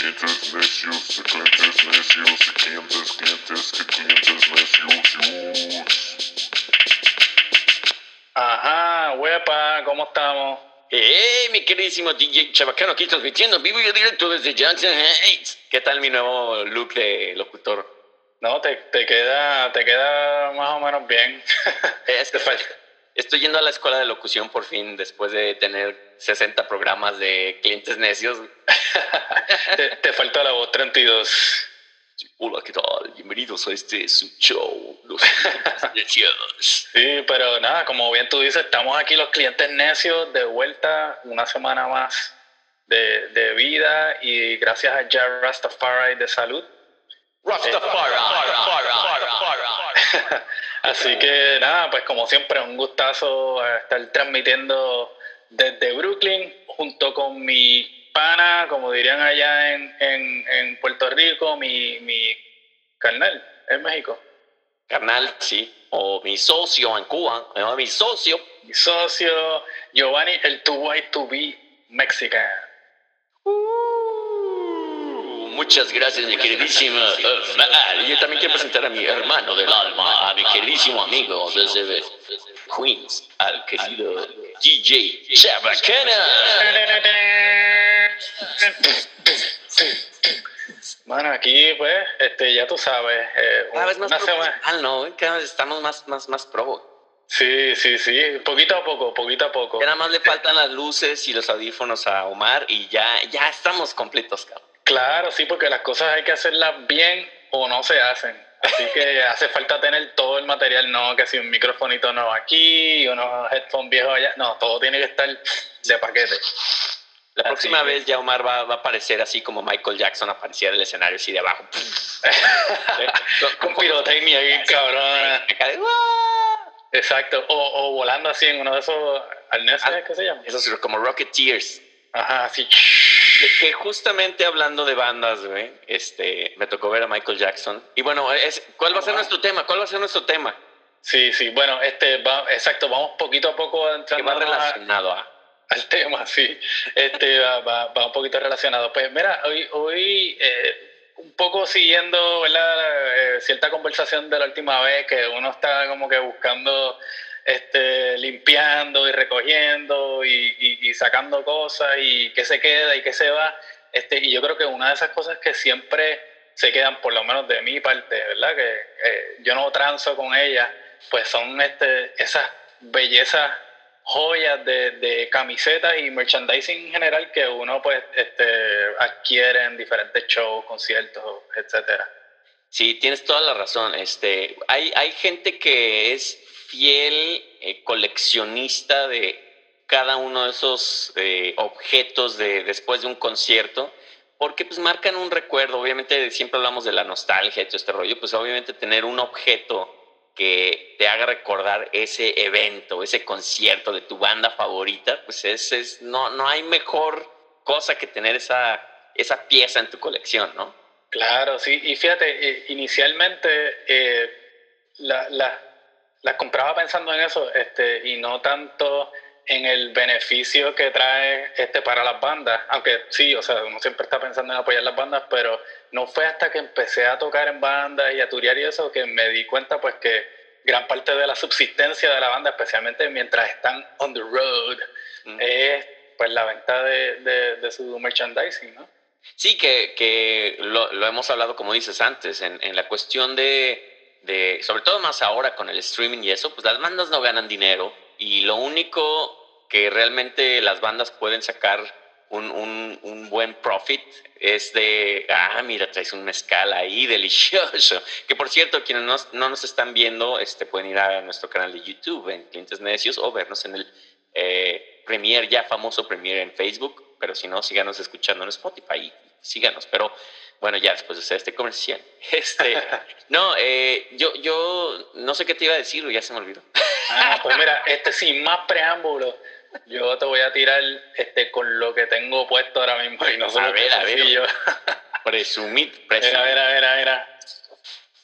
clientes necios, clientes necios, clientes, clientes, clientes necios. Ajá, huepa, ¿cómo estamos? ¡Hey, mi queridísimo DJ Chabacano! Aquí transmitiendo en vivo y en directo desde Johnson Heights. ¿Qué tal mi nuevo look de locutor? No, te, te queda, te queda más o menos bien. Es que estoy yendo a la escuela de locución por fin, después de tener 60 programas de clientes necios. te, te falta la voz 32. Hola, ¿qué tal? Bienvenidos a este su show, Los Clientes Necios. Sí, pero nada, como bien tú dices, estamos aquí los clientes necios de vuelta una semana más de, de vida y gracias a Jar Rastafari de salud. Rastafari. Así que nada, pues como siempre, un gustazo estar transmitiendo desde Brooklyn junto con mi pana, como dirían allá en, en, en Puerto Rico, mi, mi carnal en México. Carnal, sí. O mi socio en Cuba. Mi socio. Mi socio Giovanni, el Too White to Be Mexican. Uh, muchas gracias, mi queridísima hermana. Yo también quiero presentar a mi hermano del alma, a mi queridísimo amigo desde Queens, al querido DJ Chabacana. Bueno, aquí pues, este, ya tú sabes, eh, Cada vez más profesional, ¿no? Cada vez estamos más, más, más pro. Sí, sí, sí, poquito a poco, poquito a poco. Ya nada más le faltan las luces y los audífonos a Omar y ya, ya estamos completos, cabrón. Claro, sí, porque las cosas hay que hacerlas bien o no se hacen. Así que hace falta tener todo el material, no que si un microfonito nuevo aquí, unos headphones viejos allá, no, todo tiene que estar de paquete. La Así próxima que- vez ya Omar va, va a aparecer así como Michael Jackson aparecía del escenario así de abajo. Con pirotecnia bien cabrona. Exacto, o, o volando así en uno de esos arneses, Ah. ¿qué se llama? Eso es como Rocketeers. Ajá, así. Que, justamente hablando de bandas, güey, este, me tocó ver a Michael Jackson. Y bueno, es, ¿cuál va a ser nuestro tema? ¿Cuál va a ser nuestro tema? Sí, sí, bueno, este, va, exacto, vamos poquito a poco Que entrando relacionado a... al tema, sí. Este va, va- va un poquito relacionado. Pues mira, hoy, hoy eh, un poco siguiendo. Eh, cierta conversación de la última vez que uno está como que buscando, este, limpiando y recogiendo y, y- sacando cosas y qué se queda y qué se va. Este, y yo creo que una de esas cosas que siempre se quedan, por lo menos de mi parte, ¿verdad? Que eh, yo no transo con ellas, pues son este, esas bellezas joyas de, de camisetas y merchandising en general que uno pues este, adquiere en diferentes shows, conciertos, etcétera. Sí, tienes toda la razón. Este, hay, hay gente que es fiel eh, coleccionista de cada uno de esos eh, objetos de, después de un concierto, porque pues marcan un recuerdo. Obviamente siempre hablamos de la nostalgia y todo este rollo, pues obviamente tener un objeto que te haga recordar ese evento, ese concierto de tu banda favorita, pues es, es no, no hay mejor cosa que tener esa, esa pieza en tu colección, ¿no? Claro, sí, y fíjate, eh, inicialmente la- las compraba pensando en eso este, y no tanto en el beneficio que trae este para las bandas, aunque sí, o sea, uno siempre está pensando en apoyar las bandas, pero no fue hasta que empecé a tocar en bandas y a turear y eso que me di cuenta pues que gran parte de la subsistencia de la banda, especialmente mientras están on the road, Mm. es pues la venta de, de- de su merchandising, ¿no? Sí, que, que lo, lo hemos hablado, como dices antes, en, en la cuestión de, de, sobre todo más ahora con el streaming y eso, pues las bandas no ganan dinero y lo único que realmente las bandas pueden sacar un, un, un buen profit es de, ah, mira, traes un mezcal ahí delicioso. Que por cierto, quienes no, no nos están viendo, este, pueden ir a nuestro canal de YouTube en Clientes Necios o vernos en el eh, Premiere, ya famoso Premiere en Facebook, pero si no, síganos escuchando en Spotify, síganos. Pero bueno, ya después de hacer este comercial. Este, no, eh, yo, yo no sé qué te iba a decir, ya se me olvidó. Ah, pues mira, este sin más preámbulo, yo te voy a tirar este con lo que tengo puesto ahora mismo y no solo A ver, a ver. sencillo. Presumir, Mira, presumir. mira, mira, mira.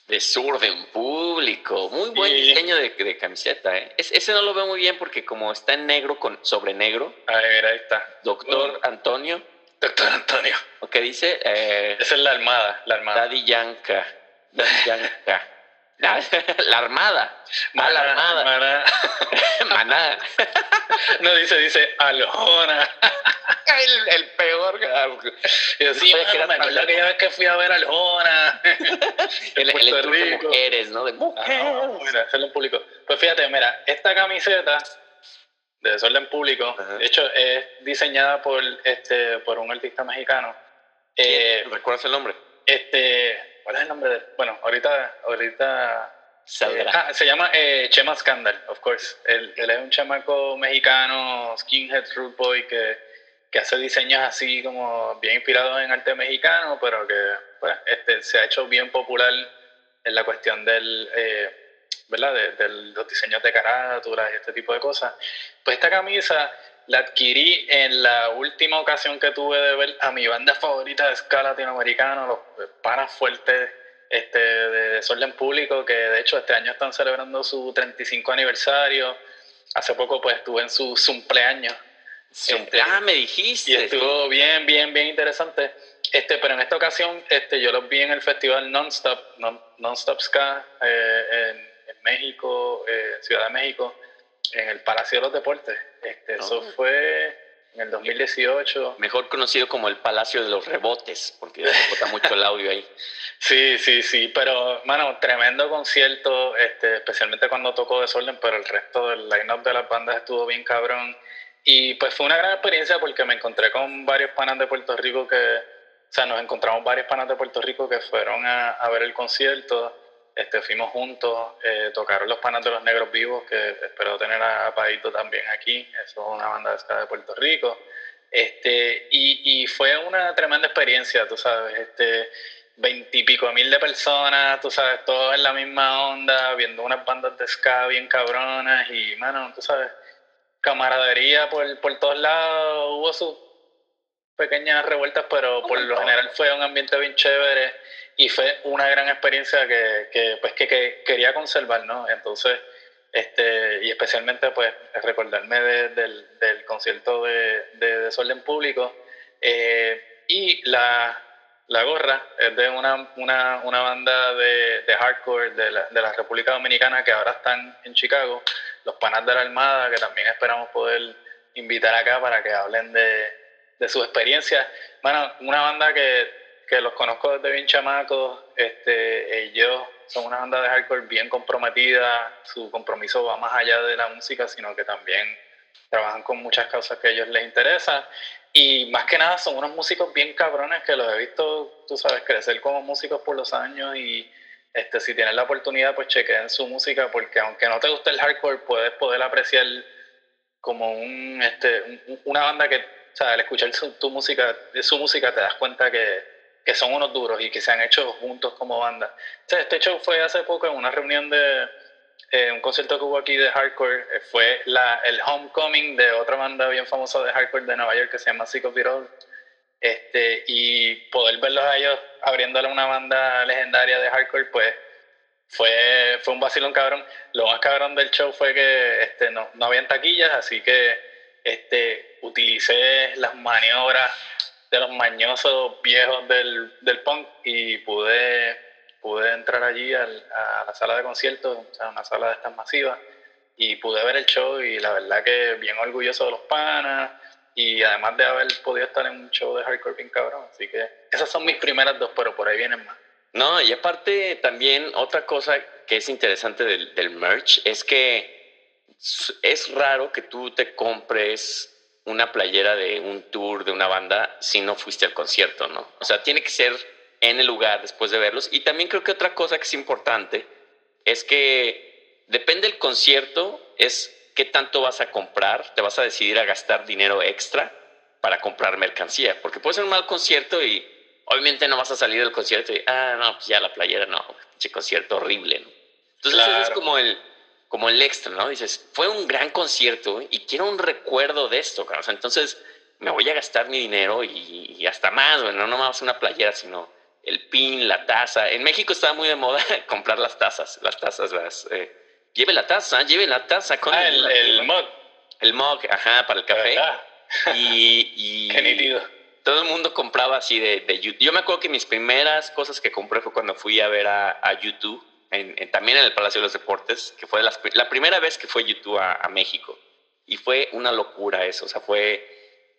Desorden público. Muy buen Sí. diseño de, de camiseta, ¿eh? Es- ese no lo veo muy bien porque como está en negro con sobre negro, A ver, ahí está. doctor Antonio. Doctor Antonio. ¿O qué dice? Eh, Esa es la armada, la armada. Daddy Yanka. Daddy Yanka. la armada. Ah, la armada. Maná. Maná. No, dice, dice, Aljona. el, el peor. Yo, sí, No que me acuerdo aquella vez que fui a ver Aljona. El, el Puerto tour de Rico. mujeres, ¿no? De Ah, mujeres. mira, hacerlo en público. Pues fíjate, mira, esta camiseta de desorden público, Ajá. de hecho, es diseñada por este por un artista mexicano. Eh, ¿Recuerdas el nombre? este, ¿cuál es el nombre de? Bueno, ahorita, ahorita Saldrá. Ah, se llama eh, Chema Scandal, of course. Él, él es un chamaco mexicano, skinhead, root boy, que, que hace diseños así como bien inspirados en arte mexicano, pero que pues, este, se ha hecho bien popular en la cuestión del, eh, ¿verdad? De, de los diseños de carátulas y este tipo de cosas. Pues esta camisa la adquirí en la última ocasión que tuve de ver a mi banda favorita de ska latinoamericano, los panas fuertes este, de Desorden Público, que de hecho este año están celebrando su 35 aniversario. Hace poco pues estuve en su cumpleaños este, ah, me dijiste. y estuvo bien, bien, bien interesante. Este, pero en esta ocasión este, yo los vi en el festival Nonstop, Non, Nonstop Ska eh, en México, eh, Ciudad de México, en el Palacio de los Deportes. Este, Eso Oh. fue en el 2018. Mejor conocido como el Palacio de los Rebotes, porque rebota mucho el audio ahí. Sí, sí, sí, pero, mano, tremendo concierto, este, especialmente cuando tocó Desorden, pero el resto del line-up de las bandas estuvo bien cabrón. Y pues fue una gran experiencia porque me encontré con varios panas de Puerto Rico que, o sea, nos encontramos varios panas de Puerto Rico que fueron a, a ver el concierto, este, fuimos juntos, eh, tocaron los panas de los Negros Vivos, que espero tener a Paito también aquí, eso es una banda de Puerto Rico. Este, y, y fue una tremenda experiencia, tú sabes, este, veintipico mil de personas, tú sabes, todos en la misma onda, viendo unas bandas de ska bien cabronas y, mano, tú sabes, camaradería por, por todos lados, hubo sus pequeñas revueltas, pero por lo general fue un ambiente bien chévere y fue una gran experiencia que, que, pues, que, que quería conservar, ¿no? Entonces, este, y especialmente, pues, recordarme de- del, del concierto de, de Desorden Público eh, y la, la gorra es de una, una, una banda de, de hardcore de la, de la República Dominicana que ahora están en Chicago, los panas de la Armada, que también esperamos poder invitar acá para que hablen de, de sus experiencias. Bueno, una banda que, que los conozco desde bien chamacos, este, ellos son una banda de hardcore bien comprometida, su compromiso va más allá de la música, sino que también trabajan con muchas causas que a ellos les interesan. Y más que nada son unos músicos bien cabrones que los he visto, tú sabes, crecer como músicos por los años y este, si tienes la oportunidad, pues chequeen su música porque aunque no te guste el hardcore, puedes poder apreciar como un, este, un- una banda que, o sea, al escuchar su, tu música, su música te das cuenta que, que son unos duros y que se han hecho juntos como banda. O sea, este show fue hace poco en una reunión de eh, un concierto que hubo aquí de hardcore, eh, fue la, el homecoming de otra banda bien famosa de hardcore de Nueva York que se llama Sick of It All. Este, y poder verlos a ellos abriéndole una banda legendaria de hardcore, pues fue, fue un vacilón cabrón. Lo más cabrón del show fue que este, no, no habían taquillas, así que este, utilicé las maniobras de los mañosos viejos del, del punk y pude, pude entrar allí al- a la sala de conciertos, o sea, una sala de estas masivas, y pude ver el show y la verdad que bien orgulloso de los panas y además de haber podido estar en un show de hardcore bien cabrón, así que esas son mis primeras dos, pero por ahí vienen más. No, y aparte también otra cosa que es interesante del, del merch es que es raro que tú te compres una playera de un tour de una banda si no fuiste al concierto, ¿no? O sea, tiene que ser en el lugar después de verlos. Y también creo que otra cosa que es importante es que depende del concierto, es qué tanto vas a comprar, te vas a decidir a gastar dinero extra para comprar mercancía, porque puede ser un mal concierto y obviamente no vas a salir del concierto y, ah, no, pues ya la playera no, pinche concierto horrible, ¿no? Entonces ese es Claro. como el, como el extra, ¿no? Dices, fue un gran concierto y quiero un recuerdo de esto. O sea, entonces me voy a gastar mi dinero y, y hasta más, bueno, no nomás una playera, sino el pin, la taza. En México estaba muy de moda comprar las tazas, las tazas, las... eh, lleve la taza, lleve la taza con Ah, el, el mod. el mug, ajá, para el café. Y, y- Qué nítido. todo el mundo compraba así de, de YouTube. Yo me acuerdo que mis primeras cosas que compré fue cuando fui a ver a, a YouTube, en, también en el Palacio de los Deportes, que fue la primera vez que fue YouTube a, a, México. Y fue una locura eso, o sea, fue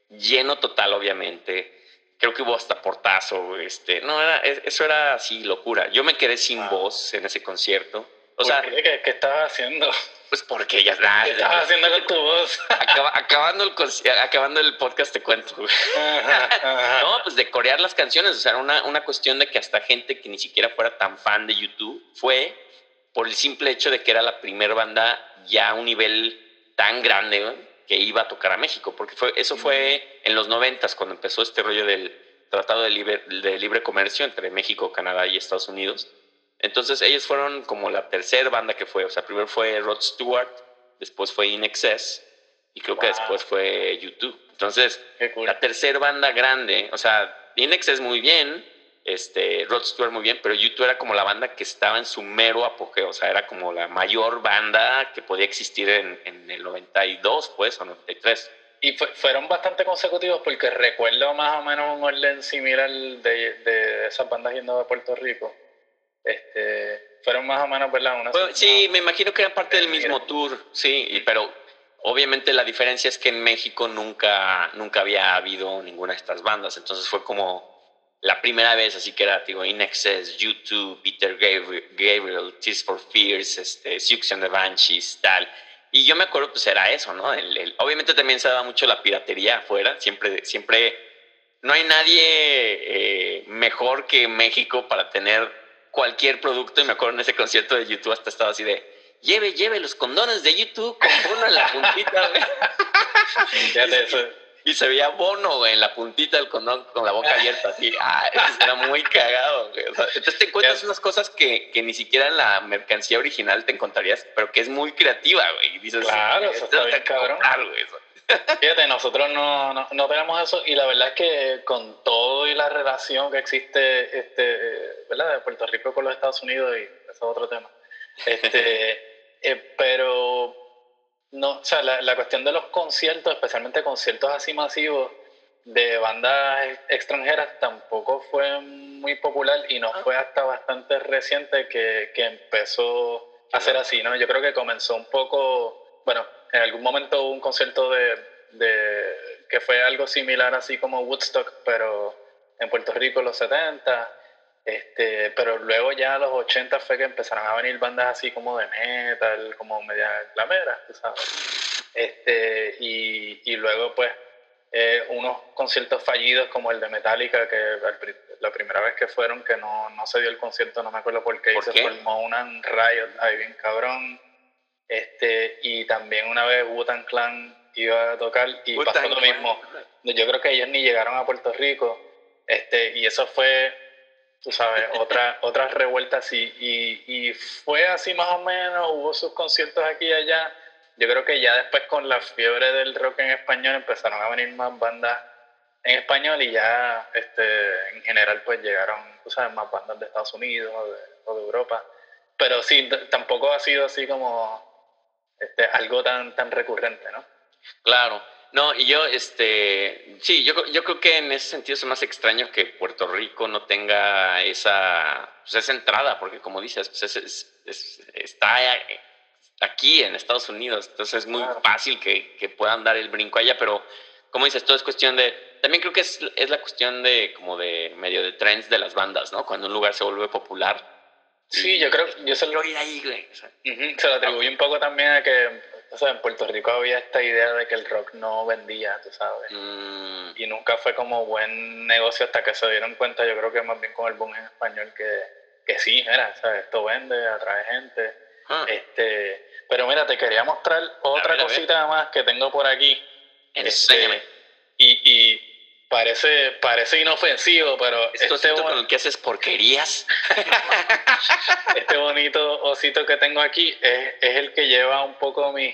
lleno total, obviamente. Creo que hubo hasta portazo, este, no, era, eso era así locura. Yo me quedé sin voz en ese concierto. O sea, ¿Qué, ¿Qué, estabas haciendo? Pues porque ya está. ¿Qué estabas haciendo con tu voz? acabando, el, acabando el podcast te cuento. no, pues de corear las canciones. O sea, era una, una cuestión de que hasta gente que ni siquiera fuera tan fan de YouTube fue por el simple hecho de que era la primera banda ya a un nivel tan grande que iba a tocar a México. Porque fue, eso fue en los noventas cuando empezó este rollo del Tratado de Libre, de Libre Comercio entre México, Canadá y Estados Unidos entonces ellos fueron como la tercera banda que fue, o sea, primero fue Rod Stewart, después fue In Excess y creo que después fue YouTube. Entonces, la tercera banda grande, o sea, In Excess muy bien, este, Rod Stewart muy bien, pero YouTube era como la banda que estaba en su mero apogeo, o sea, era como la mayor banda que podía existir en, en el 92, pues, o 93. Y fueron bastante consecutivos porque recuerdo más o menos un orden similar de, de esas bandas yendo de Puerto Rico este, fueron más o menos, ¿verdad? sí, me imagino que eran parte del mismo tour, sí, pero obviamente la diferencia es que en México nunca, nunca había habido ninguna de estas bandas, entonces fue como la primera vez, así que era, digo, In Excess, YouTube, Peter Gabriel, Tears for Fears, este, Siouxsie and the Banshees, tal. Y yo me acuerdo, pues era eso, ¿no? obviamente también se daba mucho la piratería afuera, siempre, siempre, no hay nadie eh, mejor que México para tener cualquier producto y me acuerdo en ese concierto de YouTube hasta estaba así de lleve, lleve los condones de YouTube con bono en la puntita, y, se veía bono, en la puntita del condón con la boca abierta, así. Ah, era muy cagado, entonces te encuentras unas cosas que, que, ni siquiera en la mercancía original te encontrarías, pero que es muy creativa, güey. Y dices, claro, eso está bien cabrón. Fíjate, nosotros no, no, no, tenemos eso y la verdad es que con todo y la relación que existe este, ¿verdad? de Puerto Rico con los Estados Unidos, y eso es otro tema, este, eh, pero no, o sea, la, la, cuestión de los conciertos, especialmente conciertos así masivos de bandas extranjeras, tampoco fue muy popular y no ah. fue hasta bastante reciente que, que empezó a ser así, ¿no? Yo creo que comenzó un poco, bueno, en algún momento hubo un concierto de, de, que fue algo similar así como Woodstock, pero en Puerto Rico en los 70. Este, pero luego ya a los 80 fue que empezaron a venir bandas así como de metal, como media glameras, sabes. Este, y, y luego pues eh, unos conciertos fallidos como el de Metallica, que la primera vez que fueron que no, no se dio el concierto, no me acuerdo por qué, y se formó una riot ahí bien cabrón. Este, y también una vez Wutan Clan iba a tocar y pasó lo mismo. Yo creo que ellos ni llegaron a Puerto Rico. Este, y eso fue, tú sabes, otra, otras revueltas y, y, y, fue así más o menos, hubo sus conciertos aquí y allá. Yo creo que ya después con la fiebre del rock en español empezaron a venir más bandas en español y ya este, en general pues llegaron, tú sabes, más bandas de Estados Unidos o de, o de Europa. Pero sí, tampoco ha sido así como este, algo tan, tan recurrente, ¿no? Claro. No, y yo, este, sí, yo, yo creo que en ese sentido es más extraño que Puerto Rico no tenga esa, pues esa entrada, porque como dices, pues es, está aquí en Estados Unidos, entonces es muy fácil que, que, puedan dar el brinco allá, pero como dices, todo es cuestión de, también creo que es, es la cuestión de, como de medio de trends de las bandas, ¿no? Cuando un lugar se vuelve popular, Sí, yo creo, yo se lo, ahí, güey. se lo atribuye un poco también a que, o sea, en Puerto Rico había esta idea de que el rock no vendía, tú sabes. Mm. Y nunca fue como buen negocio hasta que se dieron cuenta, yo creo que más bien con el boom en español, que, que sí, mira, ¿sabes? esto vende, atrae gente. Ah. Este, pero mira, te quería mostrar otra cosita más que tengo por aquí. Enséñame. Este, y, y Parece, parece inofensivo, pero ¿Esto este con el que haces porquerías? este bonito osito que tengo aquí es, es, el que lleva un poco mis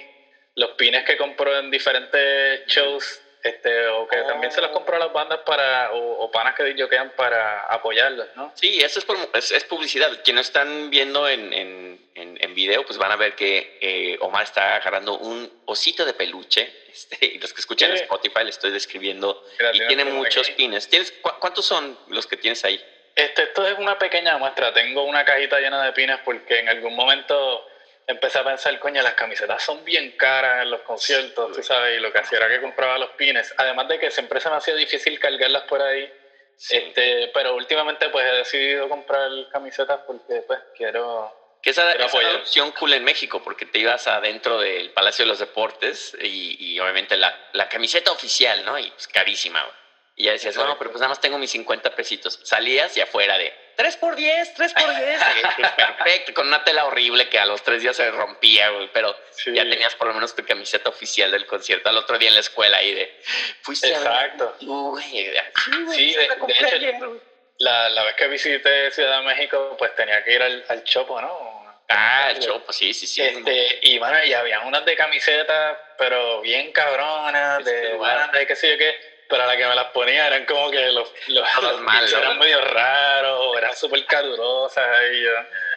los pines que compro en diferentes shows este, o que también se las Oh. compro a las bandas para, o, o panas que yo quedan para apoyarlos, ¿no? Sí, eso es, promo- es, es publicidad. Quienes están viendo en, en, en, en video, pues van a ver que eh, Omar está agarrando un osito de peluche. Este, y los que escuchan en. Spotify le estoy describiendo. Y tiene muchos pines. ¿Tienes, cu- ¿Cuántos son los que tienes ahí? Este, esto es una pequeña muestra. Tengo una cajita llena de pines porque en algún momento empecé a pensar, coño, las camisetas son bien caras en los conciertos, tú sabes, y lo que hacía era que compraba los pines. Además de que siempre se me hacía difícil cargarlas por ahí. Sí. Este, pero últimamente pues he decidido comprar camisetas porque pues quiero... Que esa, esa era opción cool en México, porque te ibas adentro del Palacio de los Deportes y, y obviamente la, la camiseta oficial, ¿no? Y pues carísima, güey. Y ya decías, no, Exacto. pero pues nada más tengo mis 50 pesitos. Salías y afuera de 3 por 10, 3 por 10. Y, pues, Perfecto, con una tela horrible que a los tres días se rompía, güey. Pero Sí, ya tenías por lo menos tu camiseta oficial del concierto al otro día en la escuela ahí de. Fuiste a ver Exacto. güey. Sí, Sí, de- hecho, ayer. La, la vez que visité Ciudad de México pues tenía que ir al, al Chopo, ¿no? Ah, el pues sí, sí, sí. Este, y bueno, y había unas de camisetas, pero bien cabronas, Este de bandas y qué sé yo qué, pero a la que me las ponía eran como que los, los, los mal, bits ¿no? eran medio raros, eran súper calurosas y yo.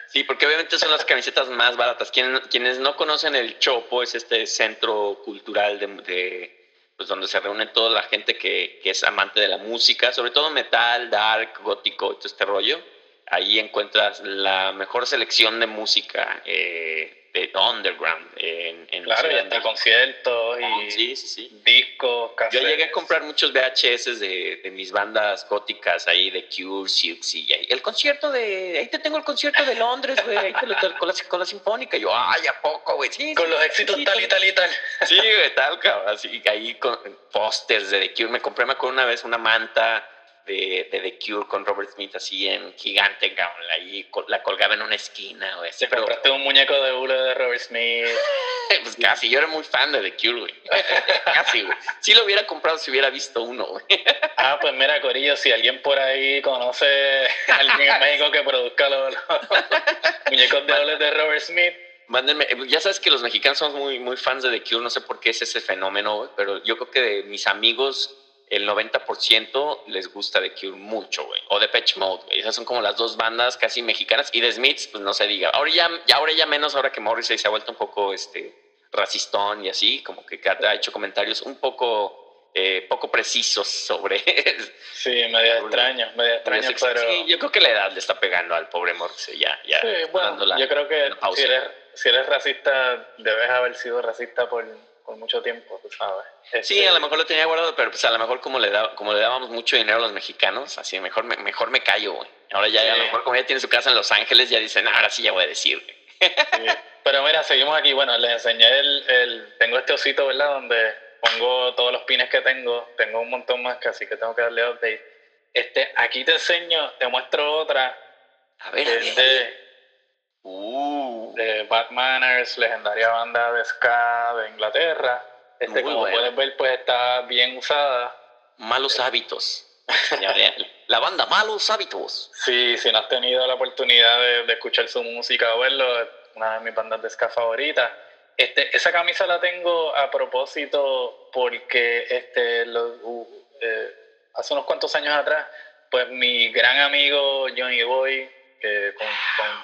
Sí, porque obviamente son las camisetas más baratas. Quien- quienes no conocen el Chopo es este centro cultural de, de, pues donde se reúne toda la gente que, que es amante de la música, sobre todo metal, dark, gótico todo este rollo. Ahí encuentras la mejor selección de música eh, de underground en, en Claro, de hasta conciertos y Sí, sí, sí. discos, Yo llegué a comprar muchos VHS de, de mis bandas góticas ahí, de Cure, Siouxsie, y ahí, el concierto de, ahí te tengo el concierto de Londres, güey, ahí te lo con la, con la sinfónica, y yo, ay, ¿a poco, güey? Sí, Con los éxitos tal y tal y tal. Sí, güey, tal, cabrón, así, ahí con pósters de The Cure, me compré, me acuerdo una vez una manta de, de The Cure con Robert Smith así en gigante, cabrón, ahí col- la colgaba en una esquina, güey, Te pero compraste un muñeco de hule de Robert Smith. pues casi, yo era muy fan de The Cure, güey, casi, güey, si lo hubiera comprado si hubiera visto uno, güey. Ah, pues mira, Corillo, si alguien por ahí conoce a alguien en México que produzca los, los muñecos de hule de Robert Smith, Mándenme, ya sabes que los mexicanos somos muy, muy fans de The Cure, no sé por qué es ese fenómeno, pero yo creo que de mis amigos el 90% les gusta The Cure mucho, güey, o The Patch Mode, güey, esas son como las dos bandas casi mexicanas, y The Smiths, pues no se diga, ahora ya, ya, ahora ya menos, ahora que Morrissey se ha vuelto un poco, este, racistón y así, como que ha hecho comentarios un poco, eh, poco precisos sobre... sí, medio extraño, medio extraño, pero... Sí, yo creo que la edad le está pegando al pobre Morrissey, ya, ya. Sí, bueno, la- yo creo que si eres, si eres racista, debes haber sido racista por, por mucho tiempo, tú sabes. Sí, Este, a lo mejor lo tenía guardado, pero pues a lo mejor como le, da, como le dábamos mucho dinero a los mexicanos, así mejor me, mejor me callo, güey. Ahora ya, Sí. a lo mejor como ya tiene su casa en Los Ángeles, ya dicen, "Ah, ahora sí ya voy a decir, güey. sí. Pero mira, seguimos aquí. Bueno, les enseñé el, el... Tengo este osito, ¿verdad? Donde pongo todos los pines que tengo. Tengo un montón más que así que tengo que darle update. Este, aquí te enseño, te muestro otra. A ver, a ver. de, Uh, de Bad Manners, legendaria banda de ska de Inglaterra. Este, Muy como buena. puedes ver, pues está bien usada. malos hábitos. Ya, ya. La banda Malos Hábitos. Sí, si no has tenido la oportunidad de, de escuchar su música o verlo, una de mis bandas de ska favoritas. Este, esa camisa la tengo a propósito porque este, lo- u- eh, hace unos cuantos años atrás, pues mi gran amigo Johnny Boy, que con- con-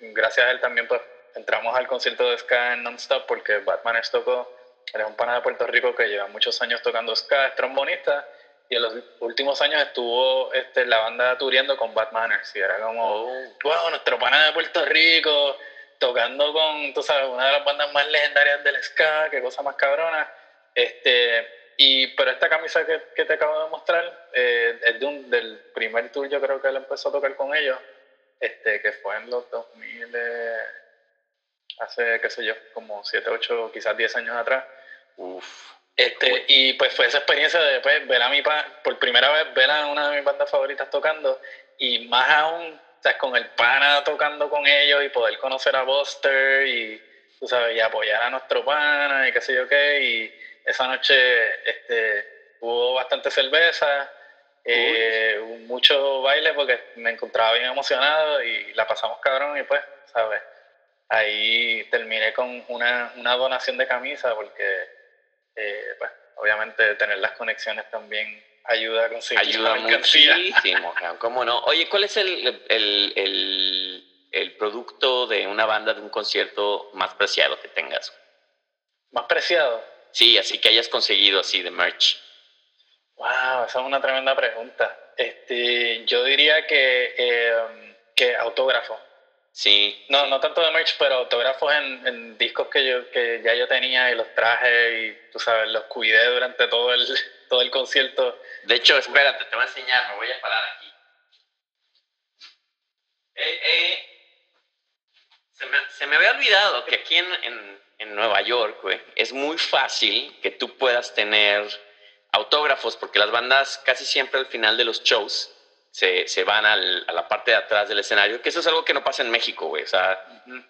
gracias a él también pues entramos al concierto de ska en Nonstop porque Batman tocó, él es un pana de Puerto Rico que lleva muchos años tocando ska, es trombonista, y en los últimos años estuvo este, la banda tureando con Bad Manners y era como, Oh, wow, nuestro pana de Puerto Rico tocando con, tú sabes, una de las bandas más legendarias del ska, qué cosa más cabrona. Este, y, pero esta camisa que, que te acabo de mostrar eh, es de un, del primer tour, yo creo que él empezó a tocar con ellos, este, que fue en los 2000, eh, hace, qué sé yo, como 7, 8, quizás 10 años atrás. uf. Este, y pues fue esa experiencia de pues, ver a mi pa, por primera vez ver a una de mis bandas favoritas tocando y más aún, o sea, con el pana tocando con ellos y poder conocer a Buster y, tú sabes, y apoyar a nuestro pana y qué sé yo qué. Y esa noche este, hubo bastante cerveza, eh, mucho baile porque me encontraba bien emocionado y la pasamos cabrón y pues, ¿sabes? Ahí terminé con una, una donación de camisa porque eh, pues, obviamente tener las conexiones también ayuda a conseguir Ayuda mercancía. muchísimo, ¿cómo no? Oye, ¿cuál es el, el, el, el producto de una banda, de un concierto más preciado que tengas? Más preciado. Sí, así que hayas conseguido así de merch. Wow, esa es una tremenda pregunta. Este, yo diría que, eh, que autógrafo. Sí. No, no tanto de merch, pero autógrafos en, en discos que yo que ya yo tenía y los traje y tú sabes, los cuidé durante todo el todo el concierto. De hecho, espérate, te voy a enseñar, me voy a parar aquí. Eh, eh, se, me, se me había olvidado que aquí en, en, en Nueva York, güey, es muy fácil que tú puedas tener autógrafos, porque las bandas casi siempre al final de los shows se, se van al- a la parte de atrás del escenario, que eso es algo que no pasa en México, güey. O sea,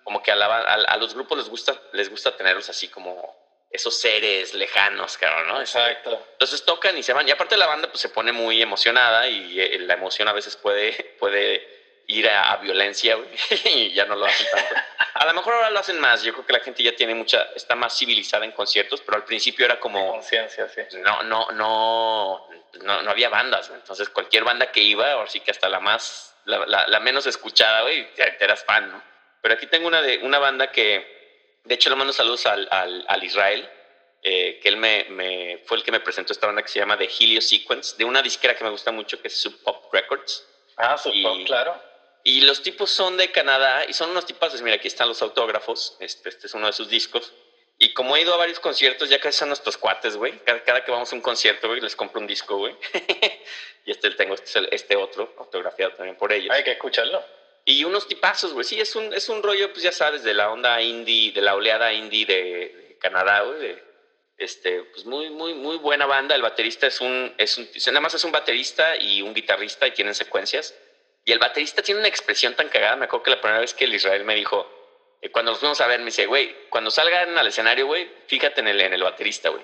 como que a, la a, a los grupos les gusta, les gusta tenerlos así como esos seres lejanos, cabrón, ¿no? Este, Exacto. entonces tocan y se van. Y aparte la banda pues se pone muy emocionada y eh, la emoción a veces puede, puede ir a, a violencia güey, y ya no lo hacen tanto. A lo mejor ahora lo hacen más. Yo creo que la gente ya tiene mucha, está más civilizada en conciertos, pero al principio era como Conciencia, sí. no, no, no, no, no había bandas. güey. Entonces cualquier banda que iba, ahora sí que hasta la más, la, la- la menos escuchada, güey, te, te eras fan, ¿no? Pero aquí tengo una de una banda que, de hecho, le mando saludos al, al, al Israel, eh, que él me, me- fue el que me presentó esta banda que se llama The Helio Sequence, de una disquera que me gusta mucho, que es Sub Pop Records. Ah, su Y- pop, claro. Y los tipos son de Canadá y son unos tipazos. Mira, aquí están los autógrafos. Este, este es uno de sus discos. Y como he ido a varios conciertos, ya casi son nuestros cuates, güey. Cada, cada que vamos a un concierto, güey, les compro un disco, güey. y este tengo, este, este otro, autografiado también por ellos. Hay que escucharlo. Y unos tipazos, güey. Sí, es un, es un rollo, pues ya sabes, de la onda indie, de la oleada indie de, de Canadá, güey. este, pues muy, muy, muy buena banda. El baterista es un, es un, nada más es un baterista y un guitarrista y tienen secuencias. Y el baterista tiene una expresión tan cagada. Me acuerdo que la primera vez que el Israel me dijo, eh, cuando nos fuimos a ver, me dice, güey, cuando salgan al escenario, güey, fíjate en el, en el baterista, güey.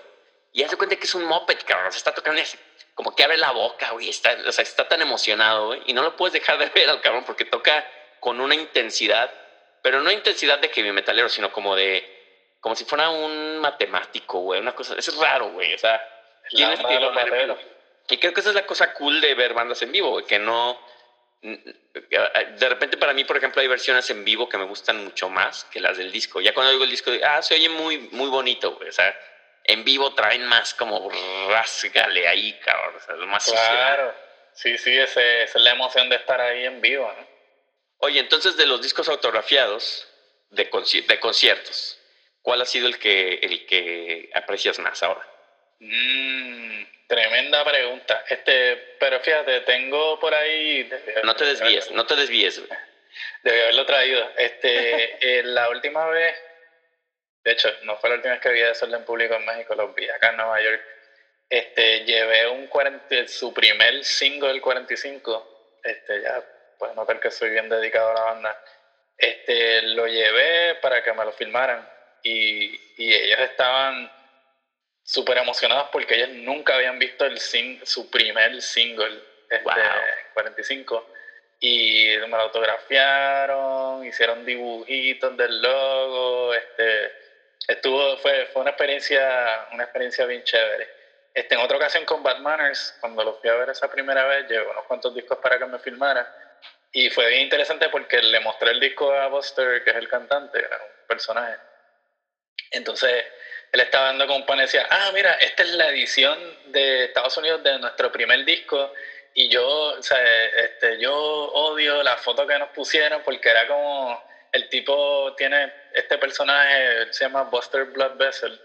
Y hace cuenta que es un moped, cabrón. Se está tocando y así, como que abre la boca, güey. Está, o sea, está tan emocionado, güey. Y no lo puedes dejar de ver al cabrón porque toca con una intensidad, pero no intensidad de heavy metalero, sino como de, como si fuera un matemático, güey. Una cosa, es raro, güey. O sea, tiene estilo y creo que esa es la cosa cool de ver bandas en vivo, güey, que no... De repente para mí, por ejemplo, hay versiones en vivo que me gustan mucho más que las del disco. Ya cuando oigo el disco, digo, ah, se oye muy, muy bonito, güey. O sea, en vivo traen más como rásgale ahí, cabrón. O sea, lo más. Claro. Sí, sí, ese, esa es la emoción de estar ahí en vivo, ¿no? Oye, entonces de los discos autografiados de, conci- de conciertos, ¿cuál ha sido el que, el que aprecias más ahora? Mm, tremenda pregunta. Este, pero fíjate, tengo por ahí. No te desvíes, no te desvíes. Debí haberlo traído. Este, eh, la última vez, de hecho, no fue la última vez que vi a Sol en público en México, los vi acá en Nueva York. Este, llevé un 40, su primer single 45. Este, ya puedes notar que soy bien dedicado a la banda. Este, lo llevé para que me lo filmaran y, y ellos estaban súper emocionados porque ellos nunca habían visto el sing- su primer single, este, Wow. 45 y me lo autografiaron, hicieron dibujitos del logo, este, estuvo, fue, fue una experiencia, una experiencia bien chévere. Este, en otra ocasión con Bad Manners, cuando lo fui a ver esa primera vez, llevé unos cuantos discos para que me filmara. Y fue bien interesante porque le mostré el disco a Buster, que es el cantante, era un personaje. Entonces, él estaba dando con un pan y decía, ah, mira, esta es la edición de Estados Unidos de nuestro primer disco. Y yo, o sea, este, yo odio la foto que nos pusieron porque era como, el tipo tiene, este personaje, se llama Buster Blood Vessel,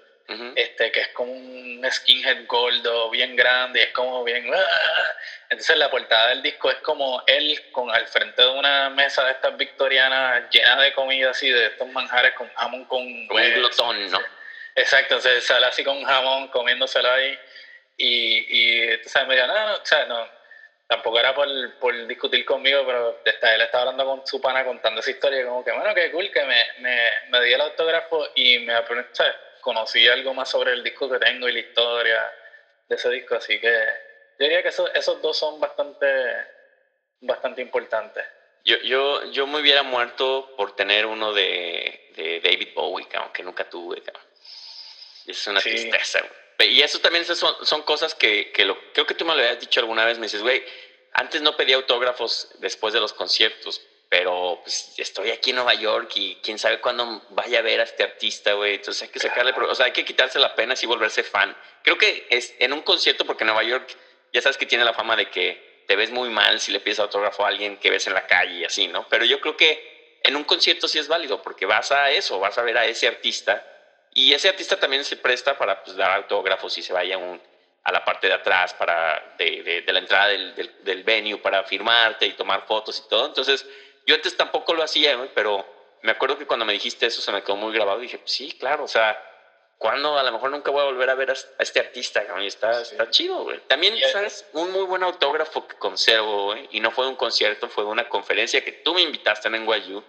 este, que es como un skinhead gordo, bien grande, y es como bien... ¡ah! Entonces la portada del disco es como él con al frente de una mesa de estas victorianas llena de comida así, de estos manjares con jamón con... Como un glotón, ¿no? Exacto, entonces sale así con jamón, comiéndoselo ahí. Y, y entonces me dijo, no, no, o sea, no, tampoco era por, por discutir conmigo, pero está, él estaba hablando con su pana contando esa historia, como que, bueno, qué cool que me, me, me di el autógrafo y me ¿sabes? conocí algo más sobre el disco que tengo y la historia de ese disco, así que yo diría que esos, esos dos son bastante, bastante importantes. Yo, yo, yo me hubiera muerto por tener uno de, de David Bowie, cabrón, que nunca tuve, cabrón. Es una Sí. tristeza, güey. Y eso también son, son cosas que, que lo, creo que tú me lo habías dicho alguna vez. Me dices, güey, antes no pedía autógrafos después de los conciertos, pero pues, estoy aquí en Nueva York y quién sabe cuándo vaya a ver a este artista, güey. Entonces hay que sacarle, o sea, hay que quitarse la pena y volverse fan. Creo que es en un concierto, porque Nueva York ya sabes que tiene la fama de que te ves muy mal si le pides autógrafo a alguien que ves en la calle y así, ¿no? Pero yo creo que en un concierto sí es válido, porque vas a eso, vas a ver a ese artista y ese artista también se presta para pues, dar autógrafos y se vaya un, a la parte de atrás para de, de, la entrada del, del, del venue para firmarte y tomar fotos y todo. Entonces, yo antes tampoco lo hacía, pero me acuerdo que cuando me dijiste eso se me quedó muy grabado y dije, pues sí, claro, o sea, cuando a lo mejor nunca voy a volver a ver a, este artista, y está, está chido, güey. También, ¿sabes? Un muy buen autógrafo que conservo, güey, y no fue de un concierto, fue de una conferencia que tú me invitaste en NYU,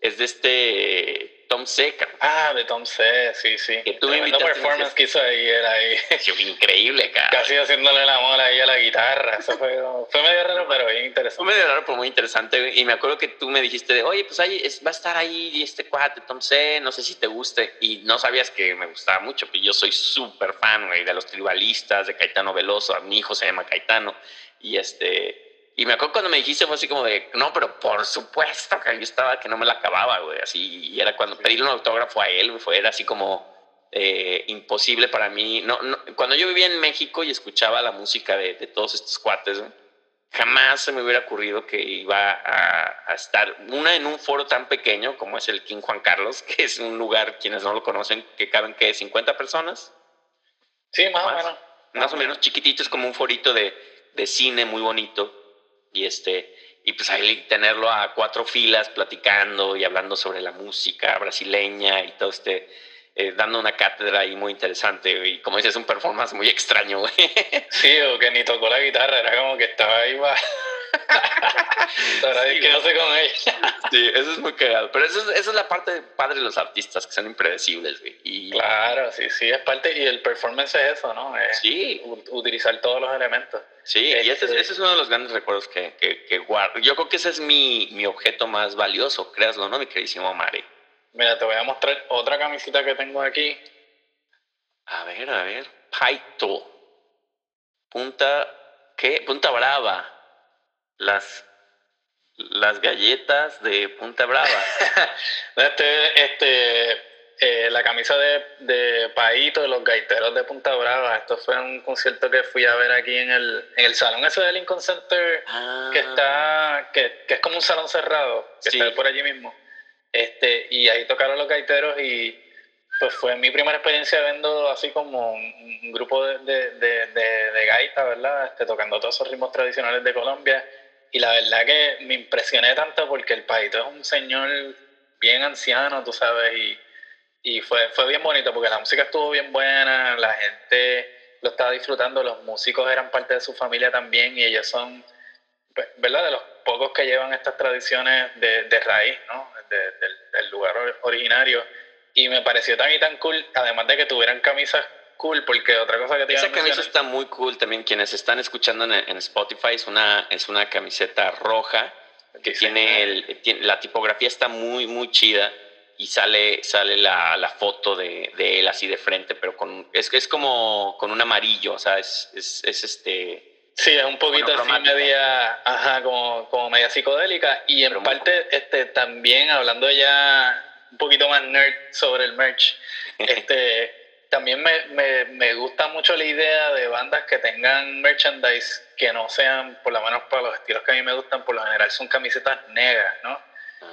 es de este Tom C. Ah, de Tom C, sí, sí. Que tú me performance que hizo ahí, era ahí. increíble, cara. Casi haciéndole el amor ahí a la guitarra. Eso fue, fue medio raro, pero bien interesante. Fue medio raro, pero muy interesante. Y me acuerdo que tú me dijiste de, oye, pues ahí va a estar ahí este cuate, Tom C., no sé si te guste. Y no sabías que me gustaba mucho, pero yo soy súper fan, güey, de los tribalistas, de Caetano Veloso. Mi hijo se llama Caetano. Y este y me acuerdo cuando me dijiste, fue así como de, no, pero por supuesto que yo estaba que no me la acababa, güey. Así, y era cuando pedirle un autógrafo a él, fue, era así como eh, imposible para mí. No, no, cuando yo vivía en México y escuchaba la música de, de todos estos cuates, jamás se me hubiera ocurrido que iba a, a, estar, una en un foro tan pequeño como es el King Juan Carlos, que es un lugar, quienes no lo conocen, que caben, que 50 personas. Sí, más, o menos. Más o menos chiquitito, es como un forito de, de cine muy bonito y este y pues ahí tenerlo a cuatro filas platicando y hablando sobre la música brasileña y todo este eh, dando una cátedra ahí muy interesante y como dices un performance muy extraño sí o que ni tocó la guitarra era como que estaba ahí va sí, qué hace con ella sí eso es muy cagado pero eso es, esa es la parte padre de los artistas que son impredecibles güey y claro sí sí es parte y el performance es eso no sí utilizar todos los elementos Sí, y ese es, este ese es, uno de los grandes recuerdos que, que, guardo. Yo creo que ese es mi, mi, objeto más valioso, créaslo, ¿no, mi queridísimo Mari? Mira, te voy a mostrar otra camisita que tengo aquí. A ver, a ver. Paito. Punta, ¿qué? Punta Brava. Las, las galletas de Punta Brava. este, este, eh, la camisa de, de Paito de los gaiteros de Punta Brava. Esto fue un concierto que fui a ver aquí en el, en el salón ese del Lincoln Center, ah. que está, que, que, es como un salón cerrado, que está por allí mismo. Este, y ahí tocaron los gaiteros y pues fue mi primera experiencia viendo así como un, grupo de, de, de, de gaitas, ¿verdad? Este, tocando todos esos ritmos tradicionales de Colombia. Y la verdad que me impresioné tanto porque el Paito es un señor bien anciano, tú sabes, y y fue, fue bien bonito porque la música estuvo bien buena, la gente lo estaba disfrutando, los músicos eran parte de su familia también y ellos son, pues, ¿verdad? De los pocos que llevan estas tradiciones de, de raíz, ¿no? del lugar originario. Y me pareció tan y tan cool, además de que tuvieran camisas cool, porque otra cosa que te Esa camisa está muy cool también. Quienes están escuchando en, Spotify es una, es una camiseta roja que tiene, el, tiene, la tipografía está muy, muy chida y sale, sale la, la foto de, de, él así de frente, pero con, es, es como con un amarillo, o sea, es, es, es este... Sí, es un poquito así media, ajá, como, como media psicodélica. Y en parte este, también hablando ya un poquito más nerd sobre el merch, este, también me, me, me gusta mucho la idea de bandas que tengan merchandise que no sean, por lo menos para los estilos que a mí me gustan, por lo general son camisetas negras, ¿no?